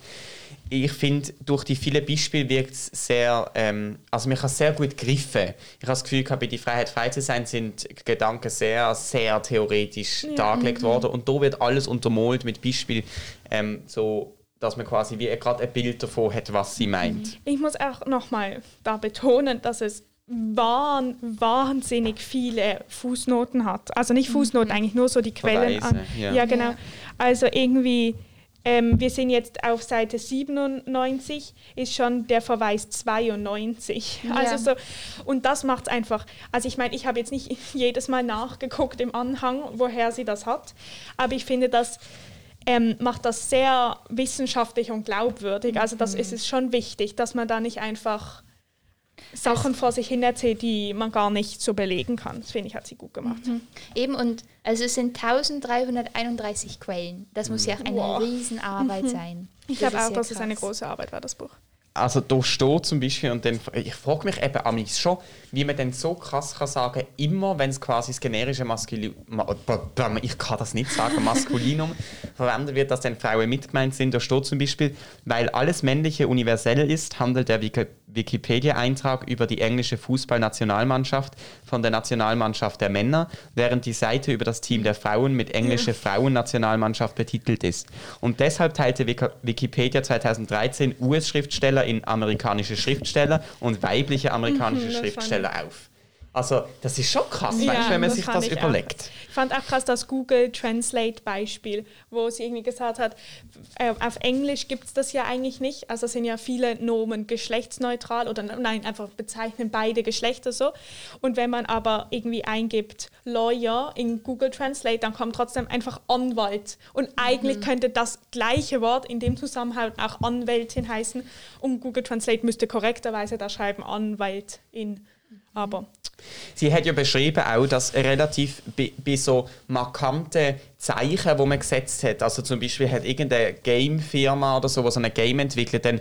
Ich finde, durch die vielen Beispiele wirkt es sehr, ähm, also man kann sehr gut griffen. Ich habe das Gefühl, bei die Freiheit, frei zu sein, sind Gedanken sehr, sehr theoretisch dargelegt worden. Und da wird alles untermalt mit Beispielen, ähm, so, dass man quasi wie gerade ein Bild davon hat, was sie meint. Ich muss auch nochmal da betonen, dass es wahn, wahnsinnig viele Fußnoten hat. Also nicht Fußnoten, eigentlich nur so die Quellen. An. ja. ja, genau. Also irgendwie, ähm, wir sind jetzt auf Seite 97, ist schon der Verweis 92. Ja. Also so, und das macht es einfach. Also ich meine, ich habe jetzt nicht [laughs] jedes Mal nachgeguckt im Anhang, woher sie das hat, aber ich finde, das ähm, macht das sehr wissenschaftlich und glaubwürdig. Also das ist es schon wichtig, dass man da nicht einfach Sachen vor sich hin erzählt, die man gar nicht so belegen kann. Das finde ich, hat sie gut gemacht. Eben, und also es sind 1331 Quellen. Das muss ja auch eine Wow. Riesenarbeit sein. Ich glaube auch, dass es eine große Arbeit war, das Buch. also da steht zum Beispiel, und dann, ich frage mich eben an mich schon, wie man denn so krass kann sagen, immer wenn es quasi das generische Maskulinum, ich kann das nicht sagen, [laughs] Maskulinum verwendet wird, dass dann Frauen mitgemeint sind. Da steht zum Beispiel, weil alles Männliche universell ist, handelt der Wikipedia-Eintrag über die englische Fußballnationalmannschaft von der Nationalmannschaft der Männer, während die Seite über das Team der Frauen mit englische Frauennationalmannschaft betitelt ist. Und deshalb teilte Wikipedia 2013 US-Schriftsteller in amerikanische Schriftsteller und weibliche amerikanische mhm, Schriftsteller auf. Also das ist schon krass, ja, weißt, wenn man sich das überlegt. Auch. Ich fand auch krass das Google Translate Beispiel, wo sie irgendwie gesagt hat, äh, auf Englisch gibt es das ja eigentlich nicht. Also sind ja viele Nomen geschlechtsneutral oder nein, einfach bezeichnen beide Geschlechter so. Und wenn man aber irgendwie eingibt Lawyer in Google Translate, dann kommt trotzdem einfach Anwalt. Und eigentlich mhm. könnte das gleiche Wort in dem Zusammenhang auch Anwältin heißen. Und Google Translate müsste korrekterweise da schreiben Anwaltin. Aber Sie hat ja beschrieben auch, dass relativ bei, so markanten Zeichen, die man gesetzt hat, also zum Beispiel hat irgendeine Game-Firma oder so, die so ein Game entwickelt, dann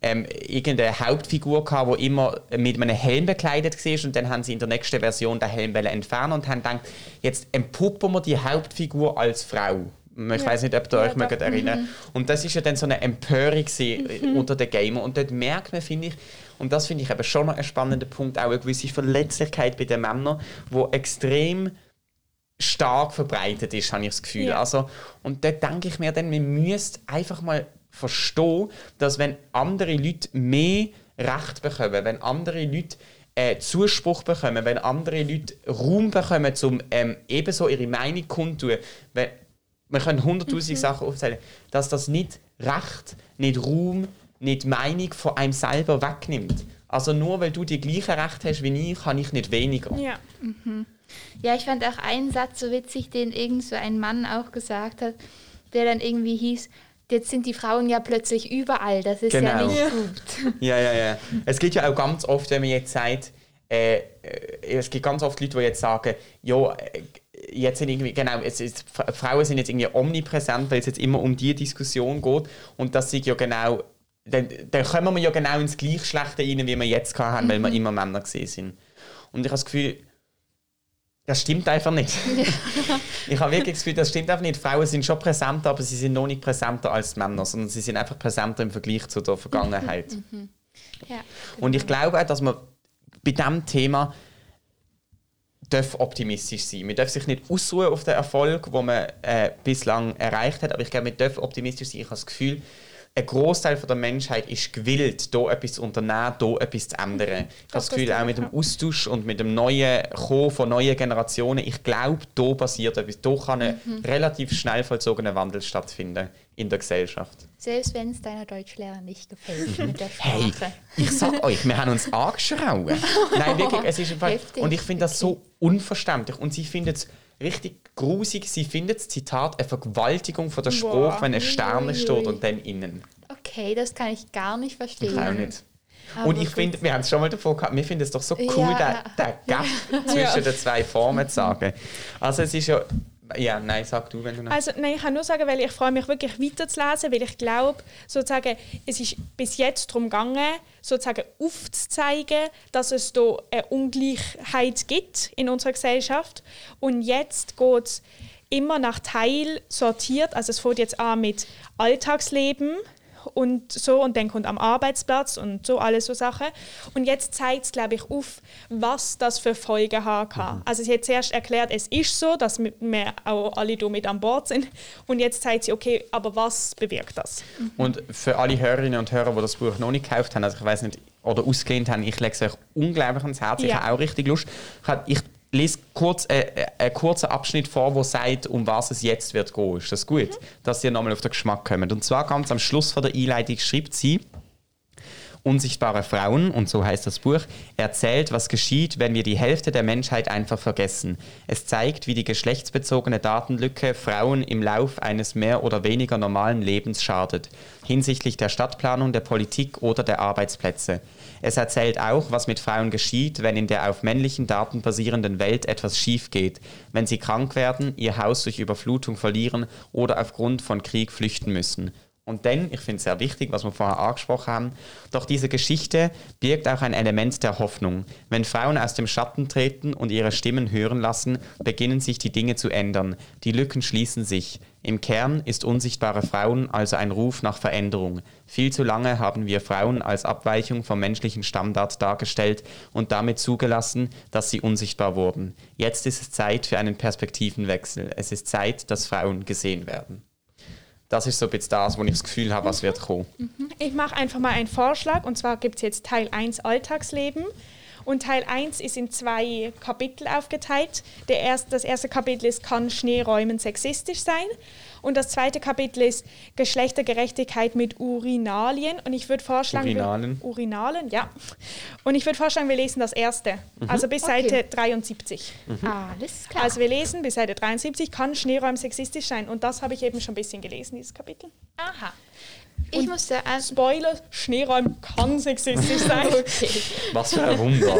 ähm, irgendeine Hauptfigur gehabt, die immer mit einem Helm bekleidet war und dann haben sie in der nächsten Version den Helm entfernen und haben gedacht, jetzt entpuppen wir die Hauptfigur als Frau. Ich ja. weiß nicht, ob ihr ja, euch mögt erinnern. Mhm. Und das ist ja dann so eine Empörung mhm. unter den Gamern. Und dort merkt man, finde ich, und das finde ich eben schon noch ein spannender Punkt, auch eine gewisse Verletzlichkeit bei den Männern, wo extrem stark verbreitet ist, habe ich das Gefühl. Ja. Also, und da denke ich mir dann, man müsste einfach mal verstehen, dass wenn andere Leute mehr Recht bekommen, wenn andere Leute äh, Zuspruch bekommen, wenn andere Leute Raum bekommen, um ähm, ebenso ihre Meinung kundtun, wenn, wir können hunderttausend mhm. Sachen aufzählen, dass das nicht Recht, nicht Raum, nicht Meinung von einem selber wegnimmt. Also nur weil du die gleiche Recht hast wie ich, kann ich nicht weniger. Ja. Mhm. Ja, ich fand auch einen Satz so witzig, den irgend so ein Mann auch gesagt hat, der dann irgendwie hieß, jetzt sind die Frauen ja plötzlich überall, das ist genau. ja nicht gut. [laughs] Ja, ja, ja. Es geht ja auch ganz oft, wenn man jetzt sagt, äh, äh es gibt ganz oft Leute, die jetzt sagen, ja, äh, jetzt sind irgendwie, genau, es ist, Frauen sind jetzt irgendwie omnipräsent, weil es jetzt immer um die Diskussion geht und das sind ja genau dann, dann kommen wir ja genau ins gleich Schlechte rein, wie wir jetzt haben, mhm. weil wir mhm. immer Männer gesehen sind. Und ich habe das Gefühl, das stimmt einfach nicht. ich habe wirklich das Gefühl, das stimmt einfach nicht. Frauen sind schon präsenter, aber sie sind noch nicht präsenter als Männer, sondern sie sind einfach präsenter im Vergleich zu der Vergangenheit. Mhm. Ja, genau. Und ich glaube auch, dass man bei diesem Thema darf optimistisch sein. Man darf sich nicht ausruhen auf den Erfolg, den man äh, bislang erreicht hat, aber ich glaube, man darf optimistisch sein. Ich habe das Gefühl, ein Großteil der Menschheit ist gewillt, hier etwas zu unternehmen, hier etwas zu ändern. Ich habe das Gefühl, auch mit dem Austausch und mit dem neuen Kommen von neuen Generationen, ich glaube, hier passiert etwas. Hier kann ein mhm. relativ schnell vollzogener Wandel stattfinden in der Gesellschaft. Selbst wenn es deiner Deutschlehrer nicht gefällt mit der Sprache. Hey, ich sag euch, wir haben uns angeschrauen. Nein, wirklich, es ist [laughs] einfach, und ich finde das so unverständlich. Und sie findet es richtig grusig. Sie findet Zitat eine Vergewaltigung von der Spruch, wenn ein Stern steht und dann innen. Okay, das kann ich gar nicht verstehen. Ich auch nicht. Aber und ich finde, wir haben es schon mal davor gehabt, wir finden es doch so cool, ja. den, den Gap [laughs] zwischen ja. den zwei Formen zu sagen. Also es ist ja ja, nein, sag du, wenn du noch... Also nein, ich kann nur sagen, weil ich freue mich wirklich weiterzulesen, weil ich glaube, sozusagen, es ist bis jetzt darum gegangen, sozusagen aufzuzeigen, dass es da eine Ungleichheit gibt in unserer Gesellschaft. Und jetzt geht es immer nach Teil sortiert. Also es fängt jetzt an mit Alltagsleben, und so und dann kommt am Arbeitsplatz und so alles so Sachen. Und jetzt zeigt es, glaube ich, auf, was das für Folgen haben kann. Mhm. Also sie hat zuerst erklärt, es ist so, dass wir auch alle hier mit an Bord sind. Und jetzt zeigt sie, okay, aber was bewirkt das? Mhm. Und für alle Hörerinnen und Hörer, die das Buch noch nicht gekauft haben, also ich weiß nicht, oder ausgelehnt haben, ich lege es euch unglaublich ans Herz. Ja. Ich habe auch richtig Lust. Ich, lese kurz äh, äh, einen kurzen Abschnitt vor, wo sagt, um was es jetzt wird gehen. Ist das gut? Mhm. Dass ihr nochmal auf den Geschmack kommt. Und zwar ganz am Schluss von der Einleitung schreibt sie, Unsichtbare Frauen, und so heißt das Buch, erzählt, was geschieht, wenn wir die Hälfte der Menschheit einfach vergessen. Es zeigt, wie die geschlechtsbezogene Datenlücke Frauen im Lauf eines mehr oder weniger normalen Lebens schadet, hinsichtlich der Stadtplanung, der Politik oder der Arbeitsplätze. Es erzählt auch, was mit Frauen geschieht, wenn in der auf männlichen Daten basierenden Welt etwas schief geht, wenn sie krank werden, ihr Haus durch Überflutung verlieren oder aufgrund von Krieg flüchten müssen Und dann, ich finde es sehr wichtig, was wir vorher angesprochen haben, doch diese Geschichte birgt auch ein Element der Hoffnung. Wenn Frauen aus dem Schatten treten und ihre Stimmen hören lassen, beginnen sich die Dinge zu ändern. Die Lücken schließen sich. Im Kern ist unsichtbare Frauen also ein Ruf nach Veränderung. Viel zu lange haben wir Frauen als Abweichung vom menschlichen Standard dargestellt und damit zugelassen, dass sie unsichtbar wurden. Jetzt ist es Zeit für einen Perspektivenwechsel. Es ist Zeit, dass Frauen gesehen werden. Das ist so ein bisschen das, wo ich das Gefühl habe, was wird kommen. Ich mache einfach mal einen Vorschlag und zwar gibt es jetzt Teil 1 Alltagsleben und Teil 1 ist in zwei Kapitel aufgeteilt. Der erste, das erste Kapitel ist, kann Schneeräumen sexistisch sein? Und das zweite Kapitel ist Geschlechtergerechtigkeit mit Urinalien. Und ich würde vorschlagen... wir- Urinalen. Urinalen, ja. Und ich würde vorschlagen, wir lesen das erste. Also bis Okay. Seite 73. Alles klar. Also wir lesen bis Seite 73, kann Schneeräumen sexistisch sein? Und das habe ich eben schon ein bisschen gelesen, dieses Kapitel. Aha. Ich musste an. Spoiler, Schneeräumen kann sexistisch sein. [laughs] Okay. Was für ein Wunder.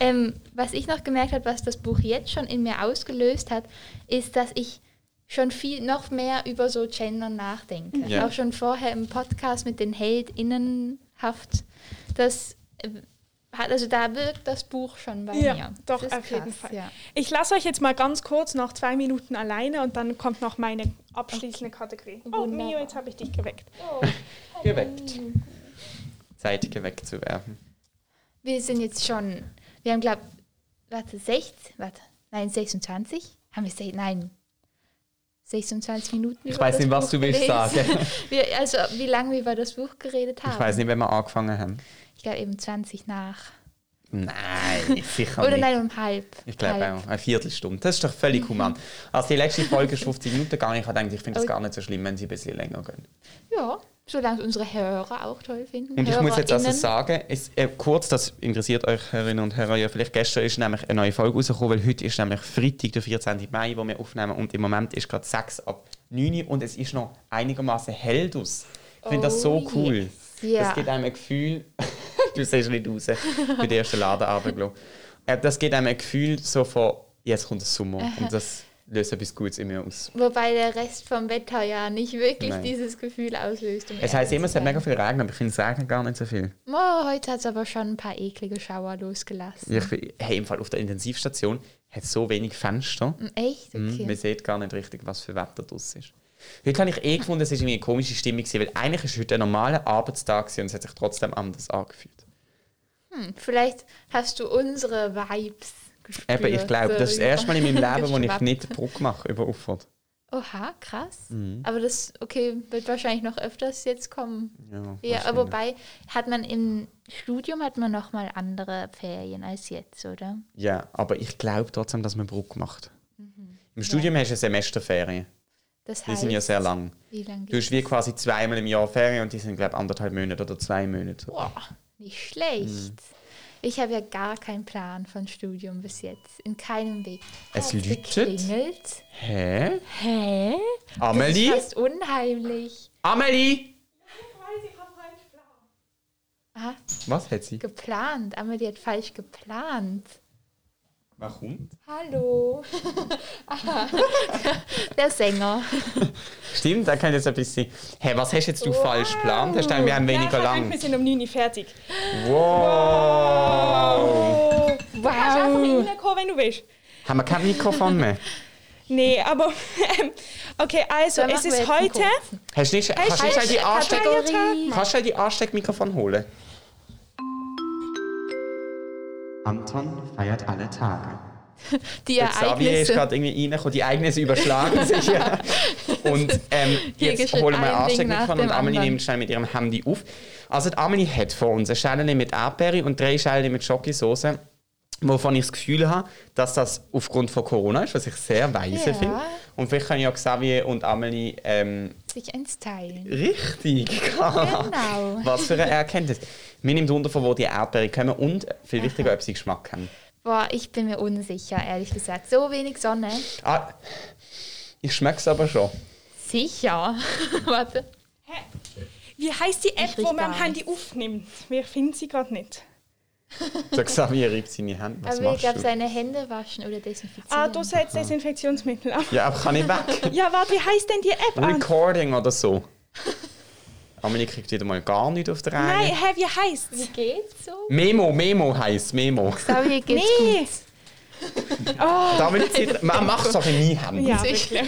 Ähm, was ich noch gemerkt habe, was das Buch jetzt schon in mir ausgelöst hat, ist, dass ich schon viel noch mehr über so Gender nachdenke. Ja. Auch schon vorher im Podcast mit den HeldInnenhaft. Das äh, hat, also da wirkt das Buch schon bei Ja, mir. doch, auf jeden krass, Fall. Ja. Ich lasse euch jetzt mal ganz kurz noch zwei Minuten alleine und dann kommt noch meine abschließende Kategorie. Oh, Wunderbar. Mio, jetzt habe ich dich geweckt. [laughs] Geweckt. Zeit geweckt zu werden. Wir sind jetzt schon, wir haben glaube warte, 16, warte, nein, 26? Haben wir, se- nein, 26 Minuten Ich weiß das nicht, was Buch du willst sagen. [laughs] Wir, also, wie lange wir über das Buch geredet haben? Ich weiß nicht, wenn wir angefangen haben. Ich glaube eben 20 nach. Nein, sicher Oder nicht. nein, um halb. Ich glaube auch, eine Viertelstunde. Das ist doch völlig human. Also die letzte Folge ist 50 Minuten gegangen. Ich habe gedacht, ich finde es Oh. gar nicht so schlimm, wenn sie ein bisschen länger gehen. Ja, solange unsere Hörer auch toll finden. Und ich muss jetzt also sagen, es, äh, kurz, das interessiert euch Hörerinnen und Hörer ja vielleicht, gestern ist nämlich eine neue Folge rausgekommen, weil heute ist nämlich Freitag, der 14. Mai, wo wir aufnehmen und im Moment ist gerade 6 ab 9 Uhr und es ist noch einigermaßen hell draus. Ich finde das so Oh, cool. yes. Ja. Das gibt einem ein Gefühl, [laughs] du siehst nicht raus, bei der ersten Ladenabend. Äh, das gibt einem ein Gefühl so von, jetzt kommt der Sommer und das Gutes in mir aus. Wobei der Rest vom Wetter ja nicht wirklich Nein. dieses Gefühl auslöst. Um Es heisst immer, es hat mega viel Regen, aber ich finde es regnet gar nicht so viel. Oh, heute hat es aber schon ein paar eklige Schauer losgelassen. Ich, bin- hey, im Fall auf der Intensivstation hat es so wenig Fenster. Mm, Echt? Mhm, Okay. Man sieht gar nicht richtig, was für Wetter das ist. Heute habe ich eh gefunden, es war irgendwie eine komische Stimmung, weil eigentlich ist heute ein normaler Arbeitstag und es hat sich trotzdem anders angefühlt. Hm, vielleicht hast du unsere Vibes gespürt. Eben, ich glaube, das ist das erste Mal in meinem [laughs] Leben, wo ich nicht Druck mache über Uffert. Oha, krass. Mhm. Aber das, okay, wird wahrscheinlich noch öfters jetzt kommen. Ja, Ja, wobei hat man im Studium hat man noch mal andere Ferien als jetzt, oder? ja, aber ich glaube trotzdem, dass man Druck macht. Im Studium hast du Mhm. Semesterferien. Das Die sind ja sehr lang. Wie lange Du hast wie quasi zweimal im Jahr Ferien und die sind, glaube ich, anderthalb Monate oder zwei Monate. Boah, nicht schlecht. Mhm. Ich habe ja gar keinen Plan von Studium bis jetzt. In keinem Weg. Es läutet. geklingelt. Hä? Hä? Amelie? Das ist fast unheimlich. Amelie! Aha, Was hat sie? geplant. Amelie hat falsch geplant. Wer kommt? Hallo. [laughs] Aha. [laughs] Der Sänger. Stimmt, der kann jetzt ein bisschen. Hä, was hast jetzt du falsch geplant? Hast du wir haben Ja, ich weniger habe gedacht, wir lang? sind um 9 Uhr fertig. Wow! Oh. Du kannst einfach Wow. reinkommen, wenn du willst. Haben wir kein Mikrofon mehr? [laughs] Nee, aber ähm, okay, also Dann es ist heute. Hast du nicht, du nicht die Ansteck kannst du die Ansteckmikrofon holen? Anton feiert alle Tage. [laughs] Die Der Xavier ist Ereignisse. gerade irgendwie reingekommen, die Ereignisse überschlagen [laughs] sich. ja. Und ähm, jetzt holen wir Ansteckmikrofon und Amelie nimmt schnell mit ihrem Handy auf. Also die Amelie hat vor uns eine Schale mit Erdbeere und drei Schalen mit Schokosauce, wovon ich das Gefühl habe, dass das aufgrund von Corona ist, was ich sehr weise Ja. finde. Und vielleicht können ja Xavier und Amelie ähm, sich eins teilen. richtig [laughs] Genau. Was für eine Erkenntnis. Mir nimmt Wunder, von wo die Erdbeere kommen und, viel wichtiger, ob sie Geschmack haben. Boah, ich bin mir unsicher, ehrlich gesagt. So wenig Sonne. Ah, ich schmecke es aber schon. Sicher. [laughs] Warte. Wie heißt die App, wo man am Handy aufnimmt? Wir finden sie gerade nicht. Der Xavier reibt seine Hände. Was Aber ich glaube, seine Hände waschen oder desinfizieren. Ah, du setzt Desinfektionsmittel auf. Ja, aber kann ich weg? [laughs] Ja, warte, wie heißt denn die App? Recording oder so. Amelie kriegt wieder mal gar nicht auf der Reihe. Nein, hä, wie heisst's? Wie geht's so? Memo, Memo heisst Memo. Xavier geht's Nee. gut. Damit zieht, man macht es doch in nie Hand. Ja, wirklich.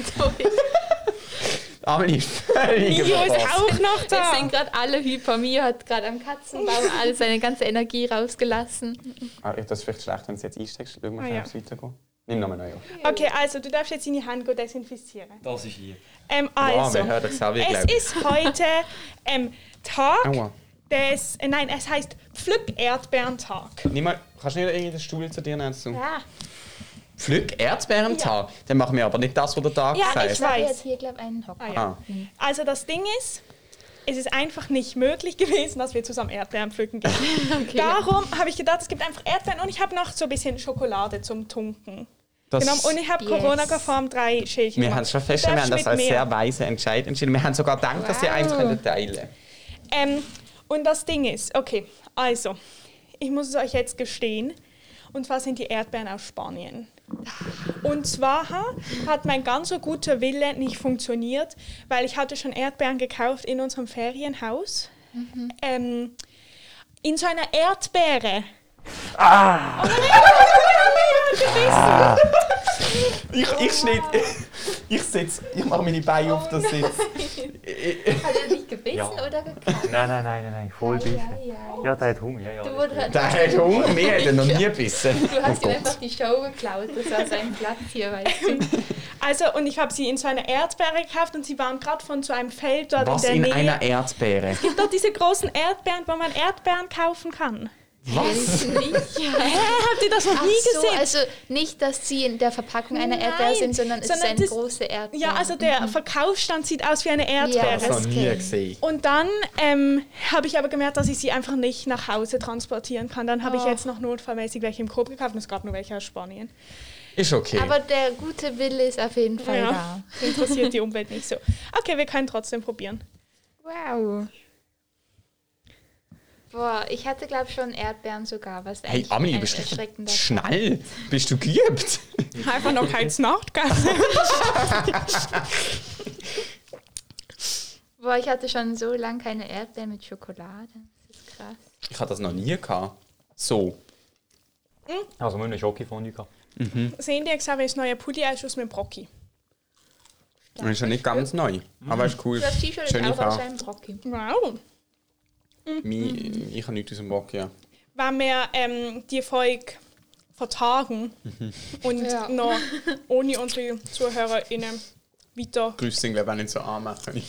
Glaub, ich- völlig Mio ist auch noch da. sind gerade alle hyper. Mio hat gerade am Katzenbaum [laughs] all seine ganze Energie rausgelassen. Ah, das ist vielleicht schlecht, wenn du es jetzt einsteckst. Schau mal, Ah, ja. ob es weitergeht. Nimm nochmal neu auf. Okay, also du darfst jetzt in die Hand go desinfizieren. Das ist hier. Ähm, also, wir hören Xavier, es ist heute ähm, Tag Aua. des, äh, nein, es heißt Pflück-Erdbeerentag. Nimm mal, kannst du nicht irgendeinen Stuhl zu dir nehmen? Ja, Pflück Erdbeerentag? Dann machen wir aber nicht das, was der Tag Ja, sagt. ich ich weiß. jetzt hier, glaube einen Hocker. Ah, ja. Ah. Also das Ding ist, es ist einfach nicht möglich gewesen, dass wir zusammen Erdbeeren pflücken gehen. [laughs] Darum habe ich gedacht, es gibt einfach Erdbeeren und ich habe noch so ein bisschen Schokolade zum Tunken. Das, Genau, und ich habe Yes. Corona geformt drei Schälchen. wir gemacht. haben es schon festgestellt, wir haben das als mir. sehr weise Entscheid entschieden. Wir haben sogar gedacht, dass ihr eins Wow. könntet teilen Ähm, und das Ding ist, okay, also, ich muss es euch jetzt gestehen, und zwar sind die Erdbeeren aus Spanien. Und zwar hat mein ganzer guter Wille nicht funktioniert, weil ich hatte schon Erdbeeren gekauft in unserem Ferienhaus. Ähm, in so einer Erdbeere. Ah! Oh nein, Ich, ich schneid, [laughs] ich sitz, ich mache meine Beine auf den Sitz. Hat er dich gebissen Ja. oder gekannt? Nein, nein, nein, nein, nein. Voll bissen. Ja, ja. Ja, der hat Hunger. Ja, ja. Du, wurde, Der hat Hunger, wir ihn noch nie gebissen. du hast Oh ihm einfach die Show geklaut. Das war sein Platz hier, weißt du. Also, und ich habe sie in so einer Erdbeere gekauft und sie waren gerade von so einem Feld dort Was in in der Nähe. einer Erdbeere? Dort diese großen Erdbeeren, wo man Erdbeeren kaufen kann. Was? Nicht. [laughs] Hä, habt ihr das noch Ach nie so, gesehen? also nicht, dass sie in der Verpackung einer Erdbeere sind, sondern es ist sondern eine das- große Erdbeere. ja, also der Verkaufsstand sieht aus wie eine Ja, Erdbeere. Das noch Das nie kenn ich. gesehen. Und dann ähm, habe ich aber gemerkt, dass ich sie einfach nicht nach Hause transportieren kann. Dann habe ich Oh. jetzt noch notfallmäßig welche im Coop gekauft und es gab nur welche aus Spanien. Ist okay. Aber der gute Wille ist auf jeden Fall Ja. [laughs] Interessiert die Umwelt nicht so. Okay, wir können trotzdem probieren. da. Wow. Boah, ich hatte glaube schon Erdbeeren sogar, was hey, eigentlich Amelie, bist du schnell? Bist du geübt? [laughs] Einfach noch keins Nachtgas. [laughs] Boah, ich hatte schon so lange keine Erdbeeren mit Schokolade. Das ist krass. Ich hatte das noch nie gehabt. So. Also, wir haben eine Schokofondue gehabt. Sehen die Xavier das neue Pulli-Einschuss mit Brocki? Das ist ja nicht ganz neu. Aber ist cool. Das T-Shirt ist auch aus einem Brocki. Wow. Mi- Ich habe nichts aus dem Bock, ja. Wenn wir ähm, die Folge vertagen und Ja. noch ohne unsere ZuhörerInnen weiter. Grüß dich, glaube ich, auch nicht so anmachen.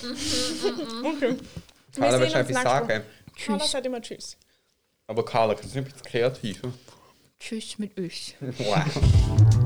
Okay. Carla, willst du etwas sagen? Carla sagt immer Tschüss. Aber Carla, kannst du nicht ein bisschen kreativ? Tschüss mit euch. Wow.